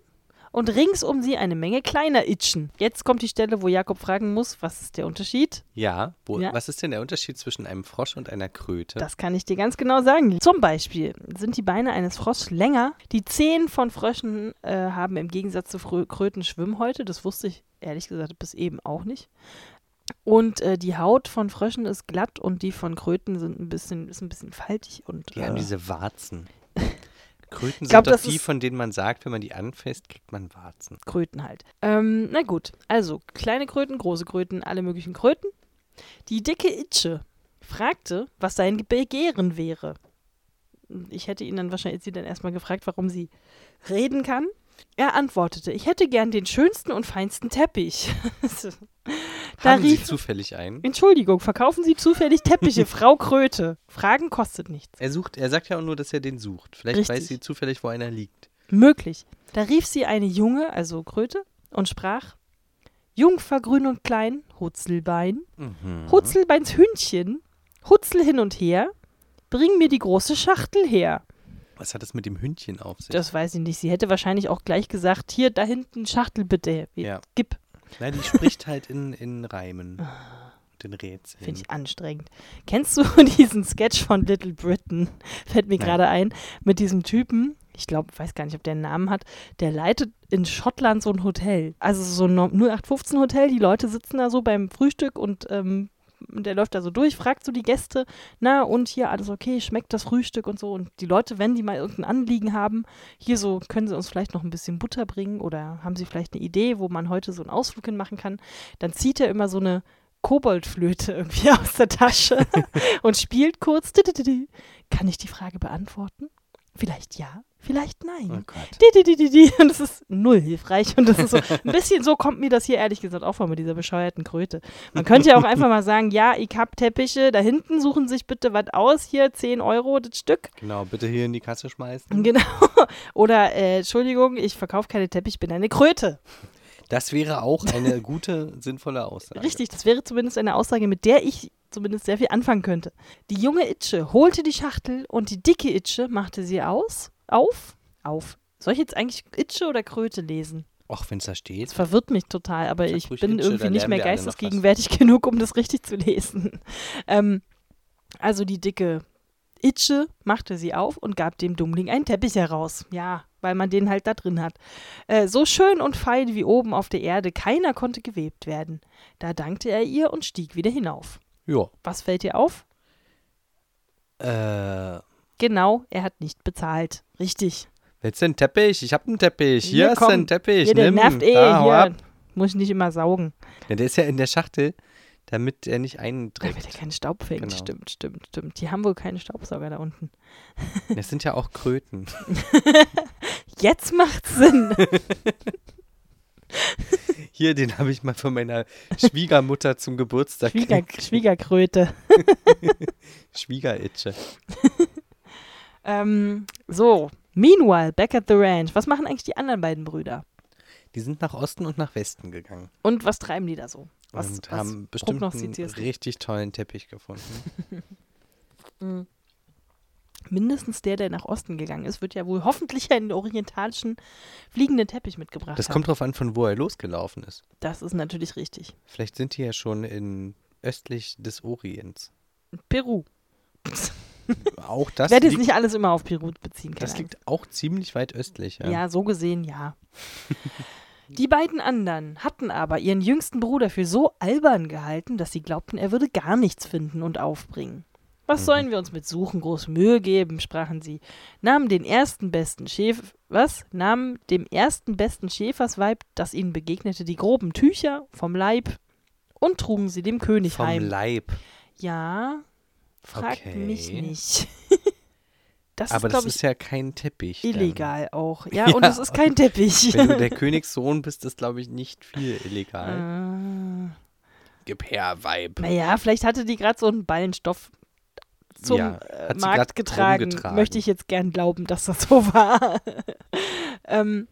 A: und rings um sie eine Menge kleiner Itschen. Jetzt kommt die Stelle, wo Jakob fragen muss, was ist der Unterschied?
B: Ja, wo,
A: Ja.
B: was ist denn der Unterschied zwischen einem Frosch und einer Kröte?
A: Das kann ich dir ganz genau sagen. Zum Beispiel sind die Beine eines Froschs länger. Die Zehen von Fröschen äh, haben im Gegensatz zu Frö Kröten Schwimmhäute. Das wusste ich ehrlich gesagt bis eben auch nicht. Und äh, die Haut von Fröschen ist glatt und die von Kröten sind ein bisschen, ist ein bisschen faltig. Und,
B: die haben
A: äh,
B: diese Warzen. Kröten
A: glaub,
B: sind doch die, von denen man sagt, wenn man die anfasst, kriegt man Warzen.
A: Kröten halt. Ähm, na gut, also kleine Kröten, große Kröten, alle möglichen Kröten. Die dicke Itsche fragte, was sein Begehren wäre. Ich hätte ihn dann wahrscheinlich sie dann erstmal gefragt, warum sie reden kann. Er antwortete, ich hätte gern den schönsten und feinsten Teppich. Da
B: Haben Sie
A: rief-
B: zufällig einen?
A: Entschuldigung, verkaufen Sie zufällig Teppiche, Frau Kröte? Fragen kostet nichts.
B: Er sucht, er sagt ja auch nur, dass er den sucht. Vielleicht
A: Richtig.
B: weiß sie zufällig, wo einer liegt.
A: Möglich. Da rief sie eine Junge, also Kröte, und sprach: Jungfer grün und klein, Hutzelbein,
B: Mhm.
A: Hutzelbeins Hündchen, Hutzel hin und her, bring mir die große Schachtel her.
B: Was hat das mit dem Hündchen auf sich?
A: Das weiß ich nicht. Sie hätte wahrscheinlich auch gleich gesagt: Hier, da hinten Schachtel bitte.
B: Ja.
A: Gib.
B: Nein, die spricht halt in, in Reimen. Und in Rätseln.
A: Finde ich anstrengend. Kennst du diesen Sketch von Little Britain? Fällt mir gerade ein. Mit diesem Typen, ich glaube, weiß gar nicht, ob der einen Namen hat, der leitet in Schottland so ein Hotel. Also so ein 0815 Hotel. Die Leute sitzen da so beim Frühstück und ähm, der läuft da so durch, fragt so die Gäste, na und hier alles okay, schmeckt das Frühstück und so. Und die Leute, wenn die mal irgendein Anliegen haben, hier so, können sie uns vielleicht noch ein bisschen Butter bringen oder haben sie vielleicht eine Idee, wo man heute so einen Ausflug hin machen kann, dann zieht er immer so eine Koboldflöte irgendwie aus der Tasche und spielt kurz. Kann ich die Frage beantworten? Vielleicht ja, vielleicht nein.
B: Oh Gott.
A: Dididididi. Und das ist null hilfreich. Und das ist so ein bisschen so kommt mir das hier ehrlich gesagt auch vor mit dieser bescheuerten Kröte. Man könnte ja auch einfach mal sagen, ja, ich hab Teppiche, da hinten suchen sich bitte was aus, hier 10 Euro das Stück.
B: Genau, bitte hier in die Kasse schmeißen.
A: Genau. Oder, äh, Entschuldigung, ich verkaufe keine Teppiche, ich bin eine Kröte.
B: Das wäre auch eine gute, sinnvolle Aussage.
A: Richtig, das wäre zumindest eine Aussage, mit der ich zumindest sehr viel anfangen könnte. Die junge Itsche holte die Schachtel und die dicke Itsche machte sie aus, auf, auf. Soll ich jetzt eigentlich Itsche oder Kröte lesen?
B: Auch wenn es da
A: Das
B: steht.
A: verwirrt mich total, aber ich bin
B: Itsche,
A: irgendwie nicht mehr geistesgegenwärtig genug, um das richtig zu lesen. Ähm, also die dicke Itsche machte sie auf und gab dem Dummling einen Teppich heraus. Ja, weil man den halt da drin hat. Äh, so schön und fein wie oben auf der Erde, keiner konnte gewebt werden. Da dankte er ihr und stieg wieder hinauf.
B: Ja.
A: Was fällt dir auf?
B: Äh,
A: Genau, er hat nicht bezahlt. Richtig.
B: willst du einen Teppich? Ich hab einen Teppich. Hier,
A: Hier,
B: hast
A: komm.
B: einen Teppich.
A: Hier, der
B: Nimm.
A: nervt eh.
B: Da,
A: hier.
B: ab.
A: Muss ich nicht immer saugen,
B: Ja, der ist ja in der Schachtel, damit er nicht
A: damit er
B: einträgt.
A: keinen Staub fängt.
B: Genau.
A: Stimmt, stimmt, stimmt. Die haben wohl keinen Staubsauger da unten.
B: Das sind ja auch Kröten.
A: Jetzt macht's Sinn.
B: Hier, den habe ich mal von meiner Schwiegermutter zum Geburtstag
A: Schwieger. Schwiegerkröte.
B: Schwiegeritsche.
A: Ähm, so, meanwhile, back at the ranch. Was machen eigentlich die anderen beiden Brüder?
B: Die sind nach Osten und nach Westen gegangen.
A: Und was treiben die da so? Was,
B: und
A: was
B: haben bestimmt einen richtig tollen Teppich gefunden.
A: Mhm. Mindestens der, der nach Osten gegangen ist, wird ja wohl hoffentlich einen orientalischen fliegenden Teppich mitgebracht
B: Das
A: haben.
B: kommt drauf an, von wo er losgelaufen ist.
A: Das ist natürlich richtig.
B: Vielleicht sind die ja schon in östlich des Orients.
A: Peru.
B: Auch das
A: Ich werde jetzt nicht alles immer auf Peru beziehen.
B: das liegt auch ziemlich weit östlich. Ja.
A: Ja, so gesehen ja. Die beiden anderen hatten aber ihren jüngsten Bruder für so albern gehalten, dass sie glaubten, er würde gar nichts finden und aufbringen. Was sollen wir uns mit Suchen groß Mühe geben, sprachen sie, nahmen den ersten besten Schäf was? Nahmen dem ersten besten Schäfersweib, das ihnen begegnete, die groben Tücher vom Leib und trugen sie dem König
B: Vom
A: heim.
B: Leib.
A: Ja, fragt
B: Okay.
A: mich nicht. das
B: Aber
A: ist,
B: das ist ja kein Teppich. dann.
A: illegal auch. Ja,
B: Ja,
A: und es ist kein Teppich.
B: Wenn du der Königssohn bist, ist, glaube ich, nicht viel illegal.
A: Ah.
B: Gib her, Weib.
A: Naja, vielleicht hatte die gerade so einen Ballen Stoff zum
B: Ja,
A: äh, Markt getragen.
B: rumgetragen.
A: Möchte ich jetzt gern glauben, dass das so war. ähm,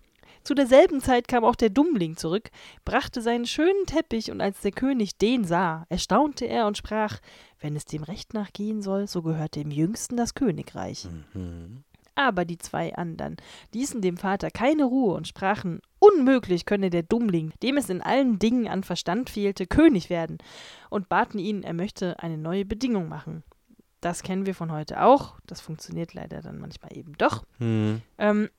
A: zu derselben Zeit kam auch der Dummling zurück, brachte seinen schönen Teppich, und als der König den sah, erstaunte er und sprach, wenn es dem Recht nach gehen soll, so gehört dem Jüngsten das Königreich.
B: Mhm.
A: Aber die zwei anderen ließen dem Vater keine Ruhe und sprachen, unmöglich könne der Dummling, dem es in allen Dingen an Verstand fehlte, König werden, und baten ihn, er möchte eine neue Bedingung machen. Das kennen wir von heute auch, das funktioniert leider dann manchmal eben doch.
B: Hm.
A: Ähm,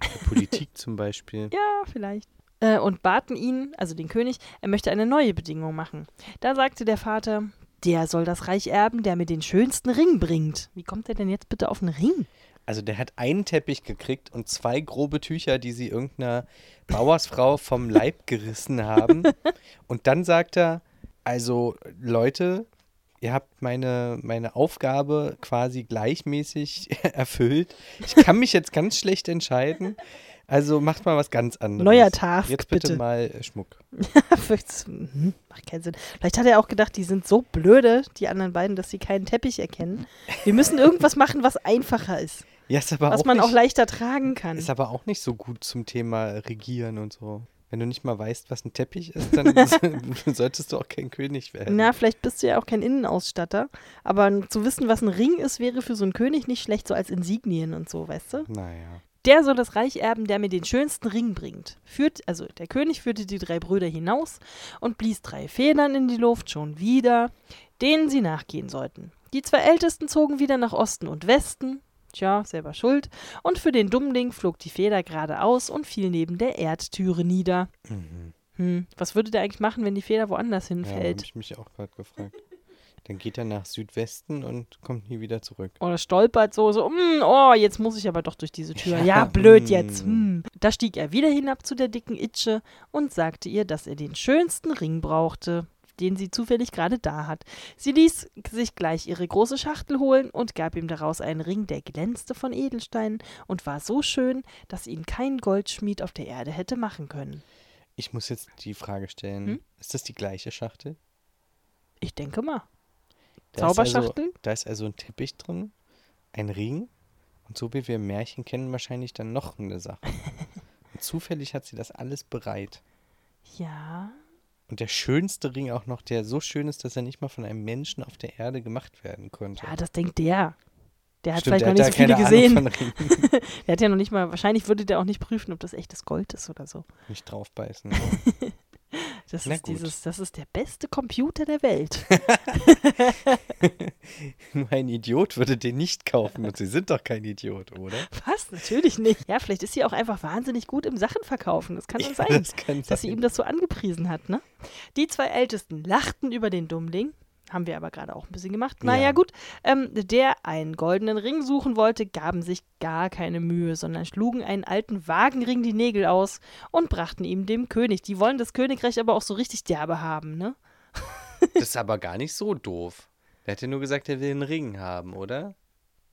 B: Politik zum Beispiel.
A: ja, vielleicht. Äh, und baten ihn, also den König, er möchte eine neue Bedingung machen. Da sagte der Vater, der soll das Reich erben, der mir den schönsten Ring bringt. Wie kommt er denn jetzt bitte auf einen Ring?
B: Also der hat einen Teppich gekriegt und zwei grobe Tücher, die sie irgendeiner Bauersfrau vom Leib gerissen haben. Und dann sagt er, also Leute, ihr habt meine, meine Aufgabe quasi gleichmäßig erfüllt. Ich kann mich jetzt ganz schlecht entscheiden. Also macht mal was ganz anderes.
A: Neuer Task,
B: Jetzt bitte,
A: bitte.
B: mal äh, Schmuck.
A: Hm, Macht keinen Sinn. Vielleicht hat er auch gedacht, die sind so blöde, die anderen beiden, dass sie keinen Teppich erkennen. Wir müssen irgendwas machen, was einfacher ist.
B: Ja,
A: was
B: auch
A: man
B: nicht,
A: auch leichter tragen kann.
B: Ist aber auch nicht so gut zum Thema Regieren und so. Wenn du nicht mal weißt, was ein Teppich ist, dann solltest du auch kein König werden.
A: Na, vielleicht bist du ja auch kein Innenausstatter. Aber zu wissen, was ein Ring ist, wäre für so einen König nicht schlecht, so als Insignien und so, weißt du?
B: Naja.
A: Der soll das Reich erben, der mir den schönsten Ring bringt. Führt, also der König führte die drei Brüder hinaus und blies drei Federn in die Luft schon wieder, denen sie nachgehen sollten. Die zwei Ältesten zogen wieder nach Osten und Westen. Tja, selber schuld. Und für den Dummling flog die Feder geradeaus und fiel neben der Erdtüre nieder.
B: Mhm.
A: Hm, was würde der eigentlich machen, wenn die Feder woanders
B: Ja, habe
A: hinfällt?
B: ich mich auch gerade gefragt. Dann geht er nach Südwesten und kommt nie wieder zurück.
A: Oder stolpert so, so, mm, oh, jetzt muss ich aber doch durch diese Tür. Ja,
B: Ja,
A: blöd
B: mm.
A: jetzt. Hm. Da stieg er wieder hinab zu der dicken Itsche und sagte ihr, dass er den schönsten Ring brauchte, den sie zufällig gerade da hat. Sie ließ sich gleich ihre große Schachtel holen und gab ihm daraus einen Ring, der glänzte von Edelsteinen und war so schön, dass ihn kein Goldschmied auf der Erde hätte machen können.
B: Ich muss jetzt die Frage stellen:
A: Hm?
B: Ist das die gleiche Schachtel?
A: Ich denke mal.
B: Da ist also,
A: Zauberschachtel?
B: da ist also ein Teppich drin, ein Ring und so wie wir Märchen kennen, wahrscheinlich dann noch eine Sache. und zufällig hat sie das alles bereit.
A: Ja.
B: Und der schönste Ring auch noch, der so schön ist, dass er nicht mal von einem Menschen auf der Erde gemacht werden konnte.
A: Ja, das denkt der. Der hat
B: Stimmt,
A: vielleicht noch
B: der
A: nicht so viele gesehen. Der hat ja noch nicht mal, wahrscheinlich würde der auch nicht prüfen, ob das echtes Gold ist oder so.
B: Nicht draufbeißen.
A: Das
B: Na
A: ist
B: gut.
A: dieses, das ist der beste Computer der Welt.
B: Nur ein Idiot würde den nicht kaufen und sie sind doch kein Idiot, oder?
A: Was? Natürlich nicht. Ja, vielleicht ist sie auch einfach wahnsinnig gut im Sachen verkaufen. Das kann
B: Ja,
A: sein,
B: das kann
A: dass sie
B: sein.
A: ihm das so angepriesen hat, ne? Die zwei Ältesten lachten über den Dummling. Haben wir aber gerade auch ein bisschen gemacht. Naja,
B: Ja.
A: gut. Ähm, der einen goldenen Ring suchen wollte, gaben sich gar keine Mühe, sondern schlugen einen alten Wagenring die Nägel aus und brachten ihm dem König. Die wollen das Königreich aber auch so richtig derbe haben, ne?
B: Das ist aber gar nicht so doof. Der hat ja nur gesagt, er will einen Ring haben, oder?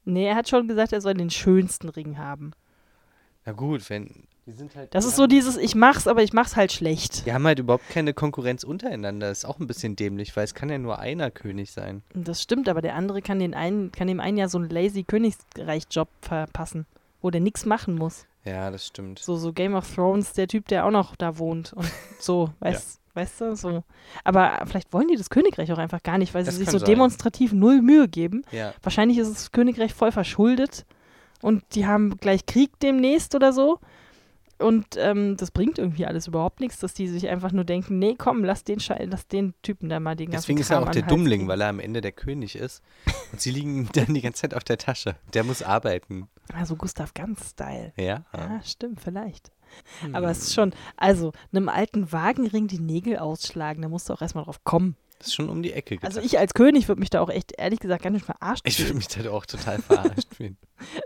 A: Nee, er hat schon gesagt, er soll den schönsten Ring haben.
B: Na gut, wenn. Halt.
A: Das ist so dieses, ich mach's, aber ich mach's halt schlecht.
B: Die haben halt überhaupt keine Konkurrenz untereinander. Ist auch ein bisschen dämlich, weil es kann ja nur einer König sein.
A: Das stimmt, aber der andere kann, den einen, kann dem einen ja so einen lazy Königreich-Job verpassen, wo der nichts machen muss.
B: Ja, das stimmt.
A: So, so Game of Thrones, der Typ, der auch noch da wohnt und so, weißt, weißt du, so. Aber vielleicht wollen die das Königreich auch einfach gar nicht, weil sie
B: Das
A: sich
B: kann
A: so
B: sein.
A: demonstrativ null Mühe geben.
B: Ja.
A: Wahrscheinlich ist das Königreich voll verschuldet und die haben gleich Krieg demnächst oder so. Und ähm, das bringt irgendwie alles überhaupt nichts, dass die sich einfach nur denken, nee, komm, lass den, Schei lass den Typen da mal den ganzen
B: Deswegen ist er auch der Dummling, weil er am Ende der König ist. Und sie liegen ihm dann die ganze Zeit auf der Tasche. Der muss arbeiten.
A: Also Gustav Ganz-Style.
B: Ja?
A: Ja, stimmt, vielleicht.
B: Hm.
A: Aber es ist schon, also, einem alten Wagenring die Nägel ausschlagen, da musst du auch erstmal drauf kommen.
B: Das ist schon um die Ecke gedacht.
A: Also ich als König würde mich da auch echt, ehrlich gesagt, ganz schön verarscht
B: Ich würde
A: fühlen.
B: mich da auch total verarscht fühlen.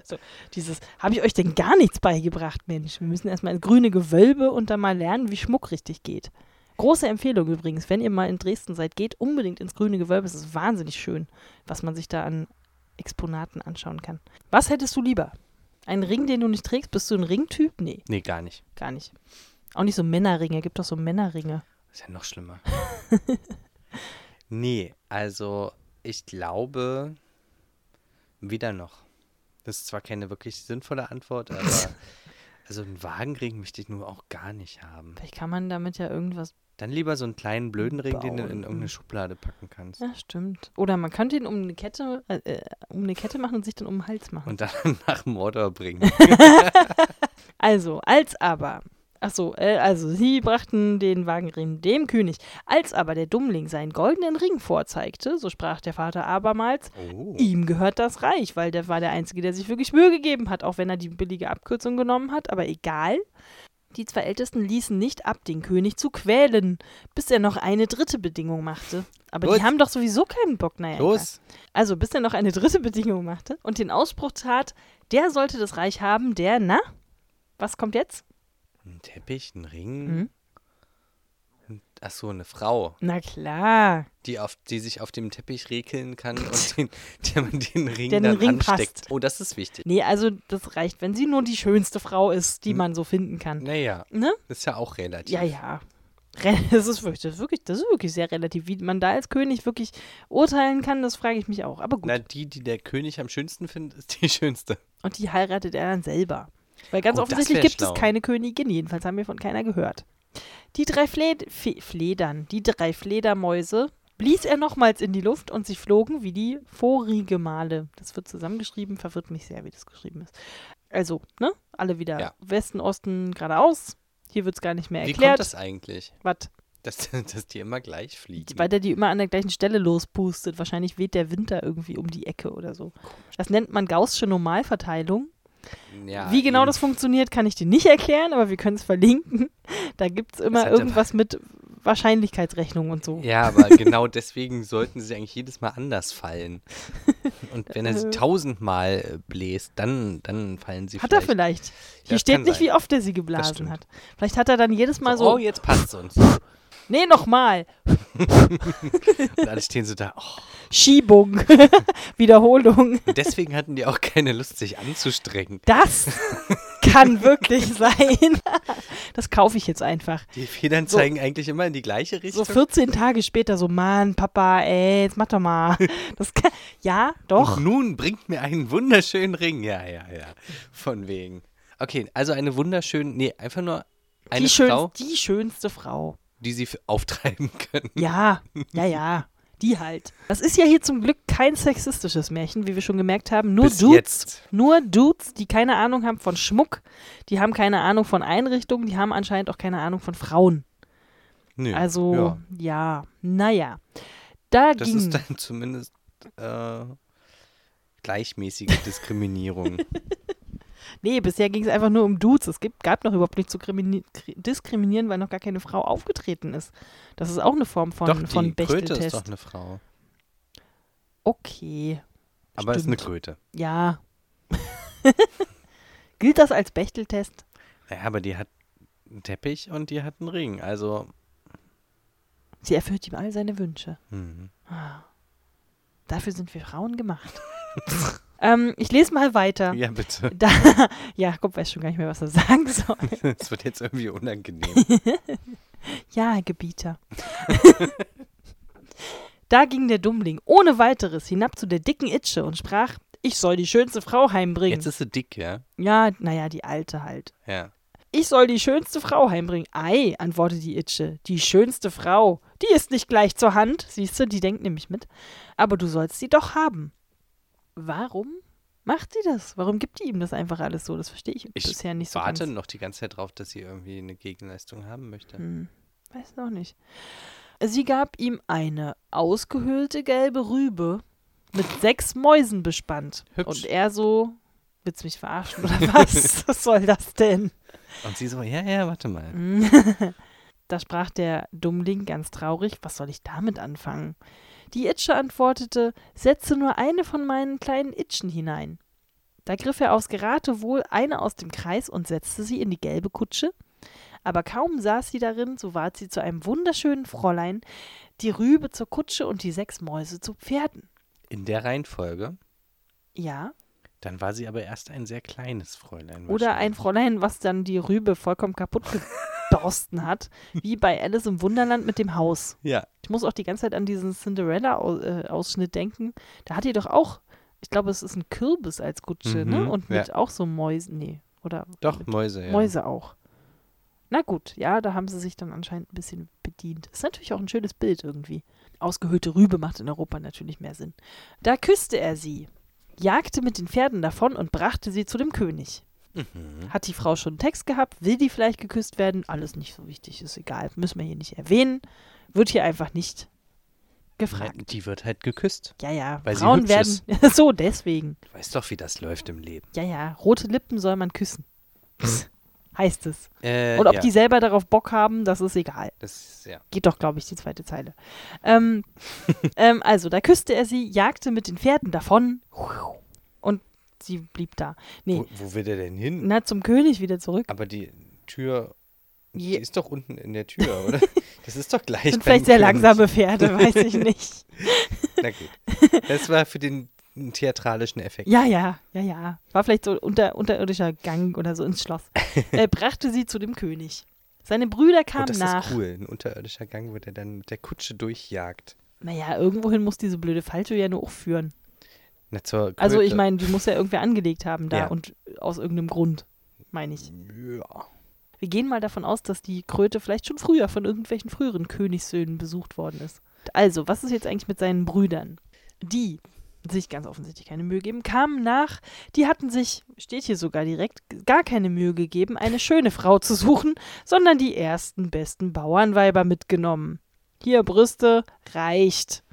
A: Dieses, habe ich euch denn gar nichts beigebracht, Mensch? Wir müssen erstmal ins grüne Gewölbe und dann mal lernen, wie Schmuck richtig geht. Große Empfehlung übrigens, wenn ihr mal in Dresden seid, geht unbedingt ins grüne Gewölbe. Es ist wahnsinnig schön, was man sich da an Exponaten anschauen kann. Was hättest du lieber? Einen Ring, den du nicht trägst? Bist du ein Ringtyp? Nee,
B: Nee, gar nicht.
A: gar nicht. Auch nicht so Männerringe. Gibt doch so Männerringe.
B: Ist ja noch schlimmer. nee, also ich glaube, weder noch. Das ist zwar keine wirklich sinnvolle Antwort, aber also einen Wagenring möchte ich nur auch gar nicht haben.
A: Vielleicht kann man damit ja irgendwas.
B: Dann lieber so einen kleinen blöden Ring, den du in
A: Bauen.
B: irgendeine Schublade packen kannst.
A: Ja, stimmt. Oder man könnte ihn um eine Kette, äh, äh, um eine Kette machen und sich dann um den Hals machen.
B: Und dann nach Mordor bringen.
A: Also, als aber. Ach so, äh, also sie brachten den Wagenring dem König. Als aber der Dummling seinen goldenen Ring vorzeigte, so sprach der Vater abermals,
B: Oh.
A: ihm gehört das Reich, weil der war der Einzige, der sich wirklich Mühe gegeben hat, auch wenn er die billige Abkürzung genommen hat, aber egal. Die zwei Ältesten ließen nicht ab, den König zu quälen, bis er noch eine dritte Bedingung machte. Aber
B: Los.
A: die haben doch sowieso keinen Bock, naja.
B: Los.
A: Also, bis er noch eine dritte Bedingung machte und den Ausspruch tat, der sollte das Reich haben, der, na, was kommt jetzt?
B: Ein Teppich, ein Ring.
A: Mhm.
B: Ach so, eine Frau,
A: Na klar.
B: die, auf, die sich auf dem Teppich rekeln kann und den, der man den Ring
A: Der den
B: dann
A: Ring
B: ansteckt.
A: passt.
B: Oh, das ist wichtig.
A: Nee, also das reicht, wenn sie nur die schönste Frau ist, die man so finden kann.
B: Naja,
A: Ne?
B: das ist ja auch relativ.
A: Ja, ja. Das ist, wirklich, das, ist wirklich, das ist wirklich sehr relativ. Wie man da als König wirklich urteilen kann, das frage ich mich auch. Aber gut.
B: Na, die, die der König am schönsten findet, ist die schönste.
A: Und die heiratet er dann selber. Weil ganz
B: Oh, das
A: offensichtlich gibt
B: schlau.
A: es keine Königin. Jedenfals haben wir von keiner gehört. Die drei Fled Fe Fledern, die drei Fledermäuse blies er nochmals in die Luft und sie flogen wie die vorige Male. Das wird zusammengeschrieben, verwirrt mich sehr, wie das geschrieben ist. Also, ne? Alle wieder
B: Ja.
A: Westen, Osten, geradeaus. Hier wird es gar nicht mehr
B: Wie kommt
A: erklärt.
B: das eigentlich,
A: Was?
B: dass, dass die immer gleich fliegen?
A: Weil der die immer an der gleichen Stelle lospustet. Wahrscheinlich weht der Winter irgendwie um die Ecke oder so. Das nennt man Gaußsche Normalverteilung.
B: Ja,
A: Wie genau
B: eben.
A: das funktioniert, kann ich dir nicht erklären, aber wir können es verlinken. Da gibt es immer irgendwas mit Wahrscheinlichkeitsrechnung und so.
B: Ja, aber genau deswegen sollten sie eigentlich jedes Mal anders fallen. Und wenn er sie
A: Äh.
B: tausendmal äh, bläst, dann, dann fallen sie
A: Hat er
B: vielleicht.
A: vielleicht. Hier
B: Das
A: steht nicht,
B: sein.
A: wie oft er sie geblasen hat. Vielleicht hat er dann jedes Mal
B: So,
A: so,
B: oh, jetzt passt uns.
A: Nee, nochmal.
B: Und alle stehen so da. Oh.
A: Schiebung, Wiederholung.
B: Deswegen hatten die auch keine Lust, sich anzustrengen.
A: Das kann wirklich sein. Das kaufe ich jetzt einfach.
B: Die Federn
A: So.
B: zeigen eigentlich immer in die gleiche
A: So
B: Richtung.
A: 14 Tage später, so, Mann, Papa, ey, jetzt mach doch mal. Das kann, ja, doch.
B: Und nun bringt mir einen wunderschönen Ring. Ja, ja, ja. Von wegen. Okay, also eine wunderschöne, nee, einfach nur eine
A: die,
B: Frau,
A: die schönste Frau.
B: Die sie auftreiben können.
A: Ja, ja, ja. Die halt. Das ist ja hier zum Glück kein sexistisches Märchen, wie wir schon gemerkt haben. Nur
B: Bis
A: Dudes,
B: jetzt.
A: nur Dudes, die keine Ahnung haben von Schmuck, die haben keine Ahnung von Einrichtungen, die haben anscheinend auch keine Ahnung von Frauen.
B: Nö.
A: Also,
B: ja.
A: ja, naja. Da
B: Das
A: ging.
B: ist dann zumindest äh, gleichmäßige Diskriminierung.
A: nee, bisher ging es einfach nur um Dudes. Es gibt, gab noch überhaupt nicht zu krimini- kri- diskriminieren, weil noch gar keine Frau aufgetreten ist. Das ist auch eine Form von,
B: doch, die
A: von
B: Kröte ist
A: Bechteltest.
B: doch eine Frau.
A: Okay,
B: Aber ist eine
A: Stimmt.
B: Kröte.
A: ja. Gilt das als Bechteltest?
B: Ja, aber die hat einen Teppich und die hat einen Ring. Also,
A: Sie erfüllt ihm all seine Wünsche.
B: hm.
A: Dafür sind wir Frauen gemacht. ähm, ich lese mal weiter.
B: ja, bitte.
A: Da, ja, Jakob weiß schon gar nicht mehr, was er sagen soll.
B: Es wird jetzt irgendwie unangenehm.
A: Ja, Gebieter. da ging der Dummling ohne weiteres hinab zu der dicken Itsche und sprach, ich soll die schönste Frau heimbringen.
B: Jetzt ist sie dick, ja?
A: ja, naja, die alte halt.
B: Ja.
A: Ich soll die schönste Frau heimbringen. Ei, antwortete die Itsche, die schönste Frau. Die ist nicht gleich zur Hand, siehst du, die denkt nämlich mit. Aber du sollst sie doch haben. Warum macht sie das? Warum gibt die ihm das einfach alles so? Das verstehe ich,
B: Ich
A: bisher nicht so
B: warte
A: ganz.
B: noch die ganze Zeit drauf, dass sie irgendwie eine Gegenleistung haben möchte.
A: Hm, weiß noch nicht. Sie gab ihm eine ausgehöhlte gelbe Rübe mit sechs Mäusen bespannt.
B: Hübsch.
A: Und er so, willst du mich verarschen oder was? was soll das denn?
B: Und sie so, ja, ja, warte mal.
A: Da sprach der Dummling ganz traurig, was soll ich damit anfangen? Die Itsche antwortete, setze nur eine von meinen kleinen Itschen hinein. Da griff er aufs Geratewohl eine aus dem Kreis und setzte sie in die gelbe Kutsche. Aber kaum saß sie darin, so ward sie zu einem wunderschönen Fräulein, die Rübe zur Kutsche und die sechs Mäuse zu Pferden.
B: In der Reihenfolge.
A: Ja,
B: Dann war sie aber erst ein sehr kleines Fräulein.
A: oder ein. Fräulein, was dann die Rübe vollkommen kaputt gedorsten hat, wie bei Alice im Wunderland mit dem Haus.
B: Ja,
A: Ich muss auch die ganze Zeit an diesen Cinderella-Ausschnitt denken. Da hat die doch auch, ich glaube, es ist ein Kürbis als Kutsche, ne?
B: Mhm,
A: Und mit auch so Mäusen, nee, oder
B: doch, Mäuse, ja.
A: Mäuse auch. Na gut, ja, da haben sie sich dann anscheinend ein bisschen bedient. Ist natürlich auch ein schönes Bild irgendwie. Ausgehöhlte Rübe macht in Europa natürlich mehr Sinn. Da küsste er sie, jagte mit den Pferden davon und brachte sie zu dem König.
B: Mhm.
A: Hat die Frau schon einen Text gehabt? Will die vielleicht geküsst werden? Alles nicht so wichtig, ist egal. Müssen wir hier nicht erwähnen. Wird hier einfach nicht gefragt.
B: Nein, Die wird halt geküsst.
A: Ja, ja,
B: Weil
A: Frauen werden. so, deswegen.
B: Du weißt doch, wie das läuft im Leben.
A: Ja, ja, rote Lippen soll man küssen. heißt es.
B: Äh,
A: Und ob
B: ja,
A: die selber darauf Bock haben, das ist egal.
B: das ist, ja.
A: Geht doch, glaube ich, die zweite Zeile. Ähm, ähm, also, da küsste er sie, jagte mit den Pferden davon sie blieb da. Nee,
B: Wo, wo will der denn hin?
A: na, zum König wieder zurück.
B: Aber die Tür, die ist doch unten in der Tür, oder? Das ist doch gleich.
A: Sind vielleicht sehr
B: König.
A: langsame Pferde, weiß ich nicht.
B: Na gut. Das war für den theatralischen Effekt.
A: Ja, ja, ja, ja. War vielleicht so unter, unterirdischer Gang oder so ins Schloss. Er brachte sie zu dem König. Seine Brüder
B: Oh,
A: kamen
B: das
A: nach.
B: ist cool. Ein unterirdischer Gang, wo der dann mit der Kutsche durchjagt.
A: Naja, irgendwohin muss diese blöde Falltür ja nur auch führen.
B: Na, zur
A: Also ich
B: Kröte.
A: meine, die muss ja irgendwer angelegt haben da
B: Ja.
A: und aus irgendeinem Grund, meine ich.
B: Ja.
A: Wir gehen mal davon aus, dass die Kröte vielleicht schon früher von irgendwelchen früheren Königssöhnen besucht worden ist. Also, was ist jetzt eigentlich mit seinen Brüdern? Die sich ganz offensichtlich keine Mühe geben, kamen nach, die hatten sich, steht hier sogar direkt, gar keine Mühe gegeben, eine schöne Frau zu suchen, sondern die ersten besten Bauernweiber mitgenommen. Hier, Brüste, reicht.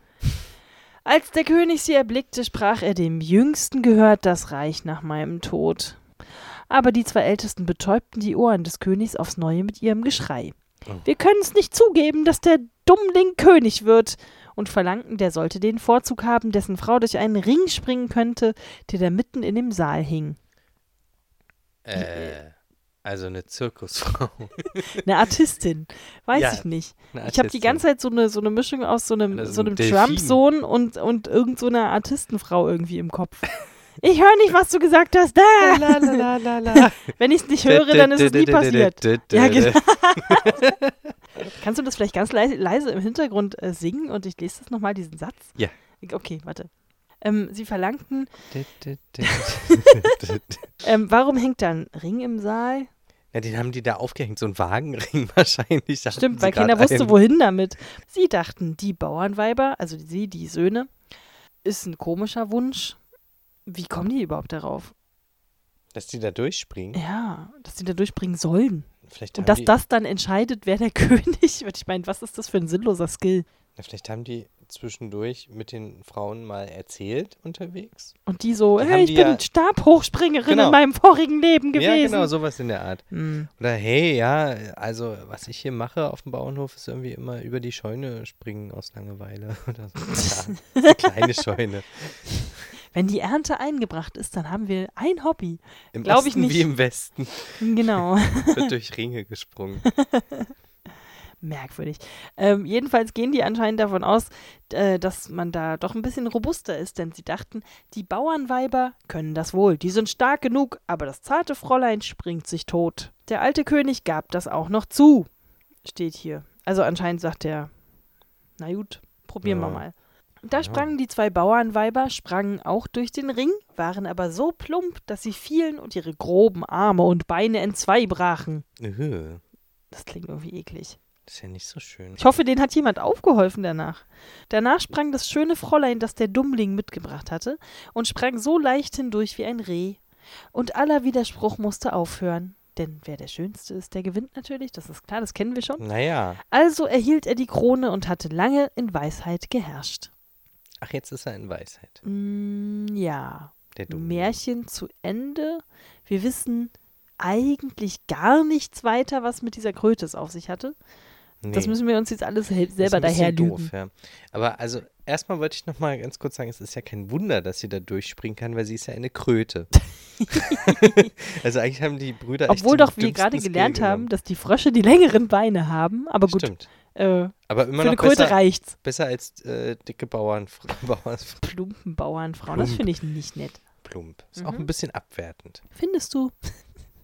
A: Als der König sie erblickte, sprach er, dem Jüngsten gehört das Reich nach meinem Tod. Aber die zwei Ältesten betäubten die Ohren des Königs aufs Neue mit ihrem Geschrei.
B: Oh.
A: Wir können es nicht zugeben, dass der Dummling König wird, und verlangten, der sollte den Vorzug haben, dessen Frau durch einen Ring springen könnte, der da mitten in dem Saal hing.
B: Äh, also eine Zirkusfrau.
A: Eine Artistin, weiß
B: Ja,
A: ich nicht. Ich habe die ganze Zeit so eine, so eine Mischung aus so einem, so
B: ein
A: einem. Trump-Sohn und, und irgend so einer Artistenfrau irgendwie im Kopf. Ich höre nicht, was du gesagt hast. Da!
B: La, la, la, la, la.
A: Wenn ich es nicht höre, dann ist es nie passiert. Ja, genau. Kannst du das vielleicht ganz leise, leise im Hintergrund äh, singen und ich lese das nochmal, diesen Satz?
B: Ja.
A: Okay, warte. Ähm, sie verlangten, ähm, warum hängt da ein Ring im Saal?
B: Den haben die da aufgehängt, so ein Wagenring wahrscheinlich.
A: Stimmt, weil keiner wusste,
B: einen.
A: wohin damit. Sie dachten, die Bauernweiber, also sie, die Söhne, ist ein komischer Wunsch. Wie kommen die überhaupt darauf?
B: Dass die da durchspringen.
A: Ja, dass sie da durchbringen sollen.
B: Vielleicht
A: Und dass
B: die,
A: das dann entscheidet, wer der König wird. Ich meine, was ist das für ein sinnloser Skill?
B: Na, vielleicht haben die zwischendurch mit den Frauen mal erzählt unterwegs.
A: Und die so,
B: Die
A: hey, ich
B: die
A: bin
B: ja-
A: Stabhochspringerin
B: Genau.
A: in meinem vorigen Leben gewesen.
B: Ja, genau, sowas in der Art.
A: Hm.
B: Oder hey, ja, also was ich hier mache auf dem Bauernhof ist irgendwie immer über die Scheune springen aus Langeweile oder so. Ja, eine kleine Scheune.
A: Wenn die Ernte eingebracht ist, dann haben wir ein Hobby.
B: Im
A: Glaub ich nicht.
B: wie im Westen
A: Genau.
B: wird durch Ringe gesprungen.
A: Merkwürdig. Ähm, jedenfalls gehen die anscheinend davon aus, äh, dass man da doch ein bisschen robuster ist, denn sie dachten, die Bauernweiber können das wohl, die sind stark genug, aber das zarte Fräulein springt sich tot. Der alte König gab das auch noch zu, steht hier. Also anscheinend sagt er, na gut, probieren wir
B: Ja.
A: mal. Da sprangen die zwei Bauernweiber, sprangen auch durch den Ring, waren aber so plump, dass sie fielen und ihre groben Arme und Beine entzwei brachen.
B: Üh,
A: Das klingt irgendwie eklig.
B: Das ist ja nicht so schön.
A: Ich hoffe, den hat jemand aufgeholfen danach. Danach sprang das schöne Fräulein, das der Dummling mitgebracht hatte, und sprang so leicht hindurch wie ein Reh. Und aller Widerspruch musste aufhören. Denn wer der Schönste ist, der gewinnt natürlich, das ist klar, das kennen wir schon.
B: Naja.
A: Also erhielt er die Krone und hatte lange in Weisheit geherrscht.
B: Ach, jetzt ist er in Weisheit.
A: Mm, ja.
B: Der Dumme.
A: Märchen zu Ende. Wir wissen eigentlich gar nichts weiter, was mit dieser Kröte es auf sich hatte. Das
B: Nee.
A: müssen wir uns jetzt alles
B: Das
A: selber daher
B: doof,
A: lügen.
B: ja. Aber also erstmal wollte ich noch mal ganz kurz sagen, es ist ja kein Wunder, dass sie da durchspringen kann, weil sie ist ja eine Kröte. also eigentlich haben die Brüder
A: Obwohl doch wir gerade gelernt haben, dass die Frösche die längeren Beine haben. Aber gut,
B: Stimmt.
A: äh,
B: Aber immer
A: für
B: noch
A: eine Kröte
B: besser,
A: reicht's.
B: besser als äh, dicke Bauern, Bauerns
A: Plumpenbauernfrauen, das
B: Plump.
A: finde ich nicht nett.
B: plump. Ist auch
A: Mhm.
B: ein bisschen abwertend.
A: Findest du?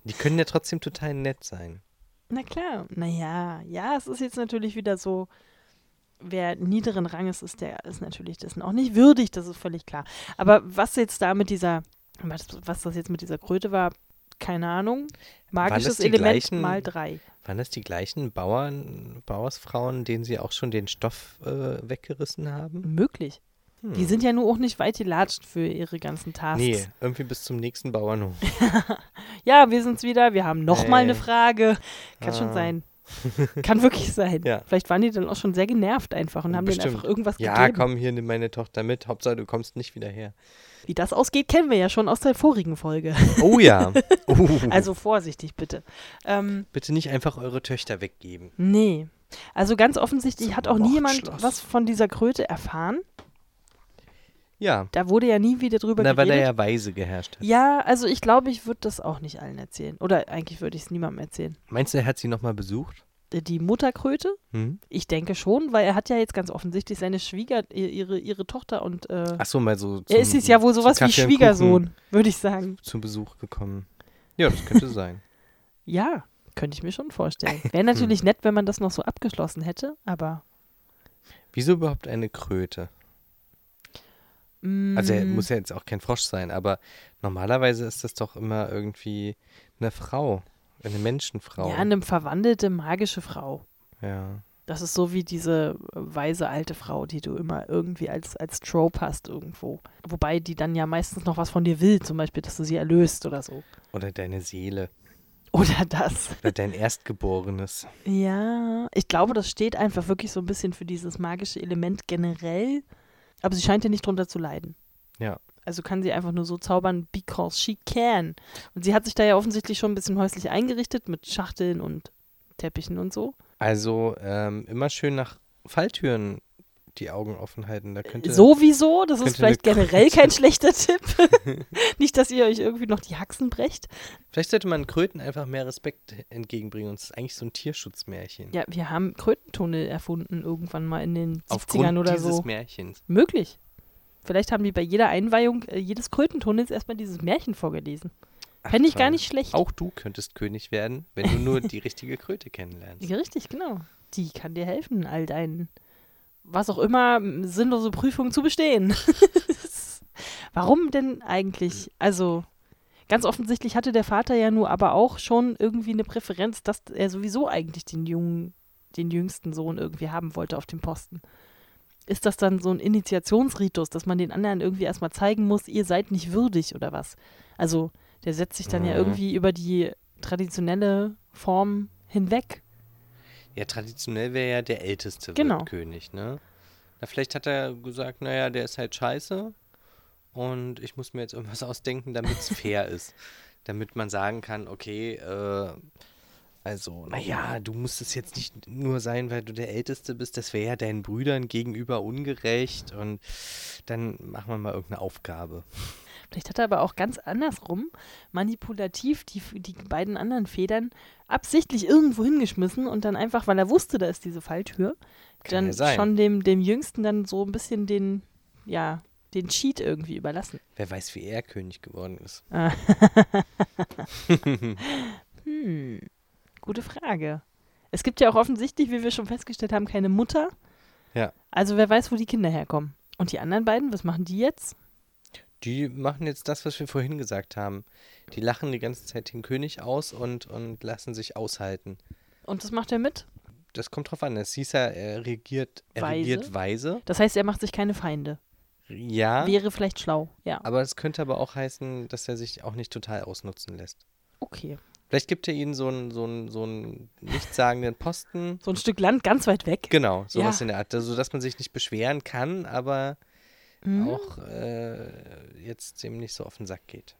B: Die können ja trotzdem total nett sein.
A: Na klar, naja, ja, es ist jetzt natürlich wieder so, wer niederen Ranges ist, der ist natürlich dessen auch nicht würdig, das ist völlig klar. Aber was jetzt da mit dieser, was, was das jetzt mit dieser Kröte war, keine Ahnung. Magisches Element
B: gleichen-
A: mal drei.
B: Waren das die gleichen Bauern, Bauersfrauen, denen sie auch schon den Stoff äh, weggerissen haben?
A: Möglich. Die
B: Hm.
A: sind ja nur auch nicht weit gelatscht für ihre ganzen Tasks.
B: Nee, irgendwie bis zum nächsten Bauernhof.
A: Ja, wir sind's wieder, wir haben noch mal eine. Frage. Kann schon
B: Ah.
A: sein. Kann wirklich sein.
B: Ja.
A: Vielleicht waren die dann auch schon sehr genervt einfach und haben denen
B: Bestimmt.
A: einfach irgendwas
B: Ja,
A: gegeben.
B: komm, hier, nimm meine Tochter mit. Hauptsache, du kommst nicht wieder her.
A: Wie das ausgeht, kennen wir ja schon aus der vorigen Folge.
B: Oh ja. Uh.
A: Also vorsichtig bitte. Ähm,
B: Bitte nicht einfach eure Töchter weggeben.
A: nee. Also ganz offensichtlich
B: Zum
A: hat auch nie jemand
B: Mordschloss.
A: was von dieser Kröte erfahren.
B: Ja,
A: Da wurde ja nie wieder drüber
B: na, weil
A: geredet.
B: er ja weise geherrscht hat.
A: ja, also ich glaube, ich würde das auch nicht allen erzählen. Oder eigentlich würde ich es niemandem erzählen.
B: Meinst du, er hat sie nochmal besucht?
A: Äh, Die Mutterkröte?
B: Hm?
A: Ich denke schon, weil er hat ja jetzt ganz offensichtlich seine Schwieger, ihr- ihre, ihre Tochter und äh,
B: Achso, mal so.
A: er ist
B: zum-
A: jetzt ja wohl
B: zum
A: sowas wie Schwiegersohn, würde ich sagen.
B: Zum Besuch gekommen. Ja, das könnte sein.
A: Ja, könnte ich mir schon vorstellen. Wäre natürlich nett, wenn man das noch so abgeschlossen hätte, aber.
B: Wieso überhaupt eine Kröte?
A: Mm,
B: Also er muss ja jetzt auch kein Frosch sein, aber normalerweise ist das doch immer irgendwie eine Frau, eine Menschenfrau.
A: Ja, eine verwandelte magische Frau.
B: ja.
A: Das ist so wie diese weise alte Frau, die du immer irgendwie als, als Trope hast irgendwo. Wobei die dann ja meistens noch was von dir will, zum Beispiel, dass du sie erlöst oder so.
B: Oder deine Seele.
A: Oder das.
B: Oder dein Erstgeborenes.
A: Ja, ich glaube, das steht einfach wirklich so ein bisschen für dieses magische Element generell. Aber sie scheint ja nicht drunter zu leiden.
B: Ja.
A: Also kann sie einfach nur so zaubern, because she can. Und sie hat sich da ja offensichtlich schon ein bisschen häuslich eingerichtet mit Schachteln und Teppichen und so.
B: Also ähm, immer schön nach Falltüren die Augen offen halten. Da könnte,
A: Sowieso, das ist vielleicht generell
B: Kröte-
A: kein schlechter Tipp. nicht, dass ihr euch irgendwie noch die Haxen brecht.
B: Vielleicht sollte man Kröten einfach mehr Respekt entgegenbringen. Und es ist eigentlich so ein Tierschutzmärchen.
A: Ja, wir haben Krötentunnel erfunden irgendwann mal in den 70ern
B: Aufgrund
A: oder
B: dieses
A: so.
B: Märchens.
A: Möglich. Vielleicht haben die bei jeder Einweihung äh, jedes Krötentunnels erstmal dieses Märchen vorgelesen. Fände ich gar nicht schlecht.
B: Auch du könntest König werden, wenn du nur die richtige Kröte kennenlernst.
A: Ja, richtig, genau. Die kann dir helfen, all deinen, was auch immer, sinnlose Prüfungen zu bestehen. Warum denn eigentlich? Also, ganz offensichtlich hatte der Vater ja nur aber auch schon irgendwie eine Präferenz, dass er sowieso eigentlich den jungen, den jüngsten Sohn irgendwie haben wollte auf dem Posten. Ist das dann so ein Initiationsritus, dass man den anderen irgendwie erstmal zeigen muss, ihr seid nicht würdig oder was? Also, der setzt sich dann ja
B: Mhm.
A: irgendwie über die traditionelle Form hinweg.
B: Ja, traditionell wäre ja der Älteste
A: Genau.
B: König, ne? Na, vielleicht hat er gesagt, naja, der ist halt scheiße und ich muss mir jetzt irgendwas ausdenken, damit es fair ist. Damit man sagen kann, okay, äh, also, naja, du musst es jetzt nicht nur sein, weil du der Älteste bist, das wäre ja deinen Brüdern gegenüber ungerecht und dann machen wir mal irgendeine Aufgabe.
A: Vielleicht hat er aber auch ganz andersrum manipulativ die, die beiden anderen Federn absichtlich irgendwo hingeschmissen und dann einfach, weil er wusste, da ist diese Falltür,
B: Kann
A: dann
B: ja
A: schon dem, dem Jüngsten dann so ein bisschen den, ja, den Cheat irgendwie überlassen.
B: Wer weiß, wie er König geworden ist.
A: Hm, gute Frage. Es gibt ja auch offensichtlich, wie wir schon festgestellt haben, keine Mutter.
B: Ja.
A: Also wer weiß, wo die Kinder herkommen. Und die anderen beiden, was machen die jetzt?
B: Die machen jetzt das, was wir vorhin gesagt haben. Die lachen die ganze Zeit den König aus und, und lassen sich aushalten.
A: Und das macht er mit?
B: Das kommt drauf an. Es hieß ja, er regiert, er
A: Weise.
B: regiert weise.
A: Das heißt, er macht sich keine Feinde.
B: Ja,
A: Wäre vielleicht schlau, ja.
B: aber es könnte aber auch heißen, dass er sich auch nicht total ausnutzen lässt.
A: Okay.
B: Vielleicht gibt er ihnen so einen, so einen, so einen nichtssagenden Posten.
A: So ein Stück Land ganz weit weg.
B: Genau, sowas
A: Ja.
B: in der Art. Also, dass man sich nicht beschweren kann, aber
A: Mhm.
B: auch äh, jetzt dem nicht so auf den Sack geht.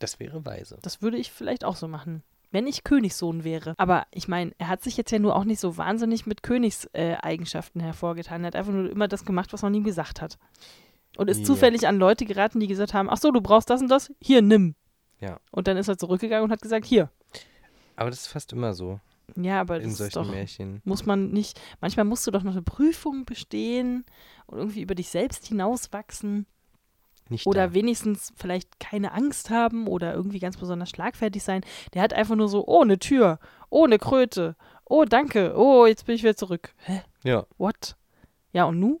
B: Das wäre weise.
A: Das würde ich vielleicht auch so machen. wenn ich Königssohn wäre. Aber ich meine, er hat sich jetzt ja nur auch nicht so wahnsinnig mit Königseigenschaften hervorgetan. Er hat einfach nur immer das gemacht, was man ihm gesagt hat. Und ist
B: Ja.
A: zufällig an Leute geraten, die gesagt haben, ach so, du brauchst das und das, hier, nimm.
B: Ja.
A: Und dann ist er zurückgegangen und hat gesagt, hier.
B: Aber das ist fast immer so
A: Ja, aber
B: in
A: das ist
B: solchen
A: doch,
B: Märchen.
A: muss man nicht, manchmal musst du doch noch eine Prüfung bestehen und irgendwie über dich selbst hinauswachsen.
B: Nicht
A: Oder
B: da.
A: wenigstens vielleicht keine Angst haben oder irgendwie ganz besonders schlagfertig sein. Der hat einfach nur so, oh, eine Tür, oh, eine Kröte, oh, danke, oh, jetzt bin ich wieder zurück. Hä?
B: Ja.
A: What? Ja, und nu?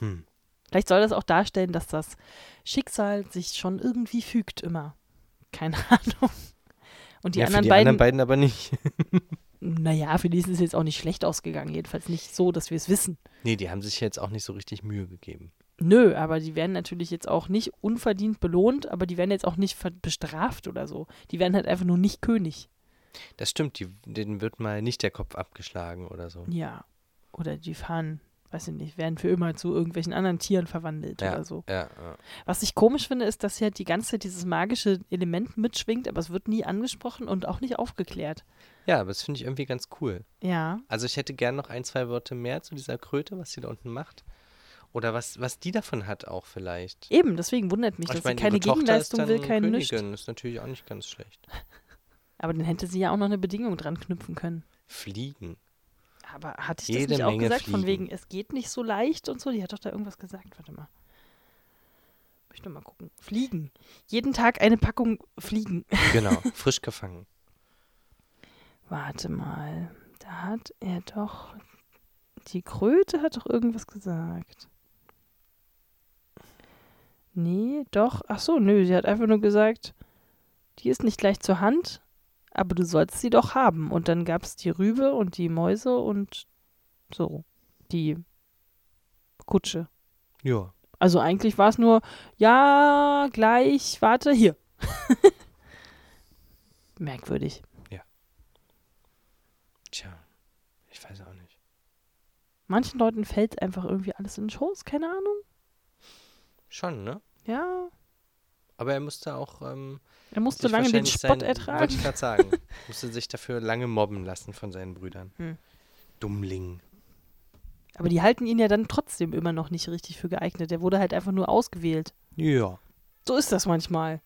B: Hm.
A: Vielleicht soll das auch darstellen, dass das Schicksal sich schon irgendwie fügt immer. Keine Ahnung. Und die
B: ja,
A: anderen
B: die
A: beiden,
B: anderen beiden aber nicht.
A: naja, für die ist es jetzt auch nicht schlecht ausgegangen. Jedenfalls nicht so, dass wir es wissen.
B: nee, die haben sich jetzt auch nicht so richtig Mühe gegeben.
A: Nö, aber die werden natürlich jetzt auch nicht unverdient belohnt, aber die werden jetzt auch nicht bestraft oder so. Die werden halt einfach nur nicht König.
B: Das stimmt, die, denen wird mal nicht der Kopf abgeschlagen oder so.
A: Ja. Oder die fahren, weiß ich nicht, werden für immer zu irgendwelchen anderen Tieren verwandelt
B: Ja,
A: oder so.
B: ja, ja.
A: Was ich komisch finde, ist, dass hier die ganze Zeit dieses magische Element mitschwingt, aber es wird nie angesprochen und auch nicht aufgeklärt.
B: ja, aber das finde ich irgendwie ganz cool.
A: Ja.
B: Also ich hätte gern noch ein, zwei Worte mehr zu dieser Kröte, was sie da unten macht. Oder was, was die davon hat auch vielleicht.
A: Eben, deswegen wundert mich,
B: Ich
A: dass
B: meine,
A: sie keine Gegenleistung
B: ist
A: will,
B: dann
A: kein Nichts.
B: Königin, ist natürlich auch nicht ganz schlecht.
A: Aber dann hätte sie ja auch noch eine Bedingung dran knüpfen können.
B: Fliegen.
A: Aber hatte ich das
B: Jede
A: nicht auch
B: Menge
A: gesagt, von
B: fliegen.
A: wegen, es geht nicht so leicht und so? Die hat doch da irgendwas gesagt. Warte mal. Möchte mal gucken. Fliegen. Jeden Tag eine Packung Fliegen.
B: Genau, frisch gefangen.
A: Warte mal. Da hat er doch. Die Kröte hat doch irgendwas gesagt. Nee, doch. Ach so, nö. Sie hat einfach nur gesagt, die ist nicht gleich zur Hand, aber du sollst sie doch haben. Und dann gab es die Rübe und die Mäuse und so. Die Kutsche.
B: Ja.
A: Also eigentlich war es nur, ja, gleich, warte, hier. Merkwürdig.
B: Tja, ich weiß auch nicht.
A: Manchen Leuten fällt einfach irgendwie alles in den Schoß, keine Ahnung.
B: Schon, ne?
A: Ja,
B: Aber er musste auch ähm,
A: er musste lange den Spott
B: sein-
A: ertragen.
B: Wollte ich gerade sagen. musste sich dafür lange mobben lassen von seinen Brüdern.
A: Hm.
B: Dummling.
A: Aber die halten ihn ja dann trotzdem immer noch nicht richtig für geeignet. Der wurde halt einfach nur ausgewählt.
B: Ja.
A: So ist das manchmal.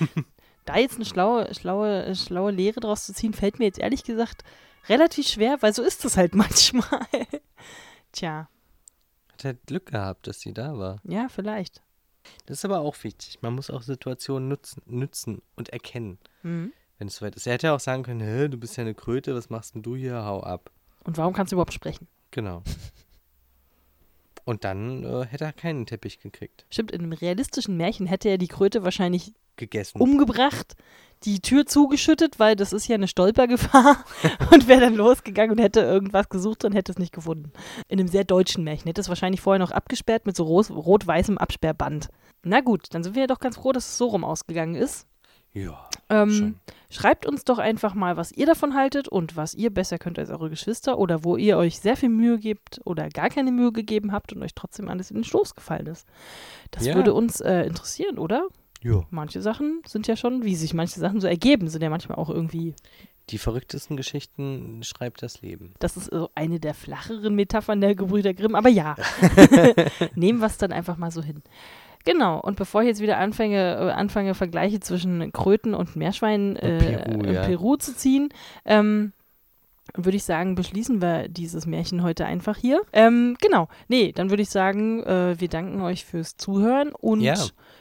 A: da jetzt eine schlaue, schlaue, schlaue Lehre draus zu ziehen, fällt mir jetzt ehrlich gesagt relativ schwer, weil so ist das halt manchmal. Tja,
B: Hat halt Glück gehabt, dass sie da war.
A: ja, vielleicht.
B: Das ist aber auch wichtig. Man muss auch Situationen nutzen, nützen und erkennen,
A: Mhm.
B: wenn es soweit ist. Er hätte ja auch sagen können, du bist ja eine Kröte, was machst denn du hier? Hau ab.
A: Und warum kannst du überhaupt sprechen?
B: Genau. Und dann äh, hätte er keinen Teppich gekriegt.
A: Stimmt, in einem realistischen Märchen hätte er die Kröte wahrscheinlich
B: Gegessen.
A: umgebracht, die Tür zugeschüttet, weil das ist ja eine Stolpergefahr und wäre dann losgegangen und hätte irgendwas gesucht und hätte es nicht gefunden. In einem sehr deutschen Märchen hätte es wahrscheinlich vorher noch abgesperrt mit so rot-weißem Absperrband. Na gut, dann sind wir ja doch ganz froh, dass es so rum ausgegangen ist.
B: Ja,
A: Ähm, schreibt uns doch einfach mal, was ihr davon haltet und was ihr besser könnt als eure Geschwister oder wo ihr euch sehr viel Mühe gebt oder gar keine Mühe gegeben habt und euch trotzdem alles in den Stoß gefallen ist. Das
B: Ja.
A: würde uns äh, interessieren, oder?
B: Ja.
A: Manche Sachen sind ja schon, wie sich manche Sachen so ergeben, sind ja manchmal auch irgendwie.
B: Die verrücktesten Geschichten schreibt das Leben.
A: Das ist so eine der flacheren Metaphern der Gebrüder Grimm, aber ja. Nehmen wir es dann einfach mal so hin. Genau, und bevor ich jetzt wieder anfange, äh, anfange Vergleiche zwischen Kröten und Meerschweinen äh,
B: Peru,
A: in
B: ja.
A: Peru zu ziehen, ähm, würde ich sagen, beschließen wir dieses Märchen heute einfach hier. Ähm, genau, nee, dann würde ich sagen, äh, wir danken euch fürs Zuhören und
B: Ja.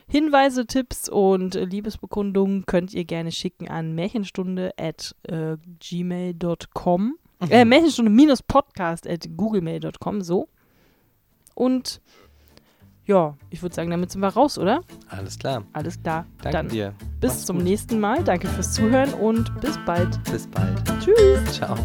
A: Hinweise, Tipps und äh, Liebesbekundungen könnt ihr gerne schicken an märchenstunde at äh, gmail.com. Äh, Märchenstunde-podcast at googlemail.com, so. Und ja, ich würde sagen, damit sind wir raus, oder?
B: Alles klar.
A: Alles klar.
B: Danke
A: Dann
B: dir.
A: bis
B: Mach's
A: zum
B: gut.
A: nächsten Mal. Danke fürs Zuhören und bis bald.
B: Bis bald.
A: Tschüss.
B: Ciao.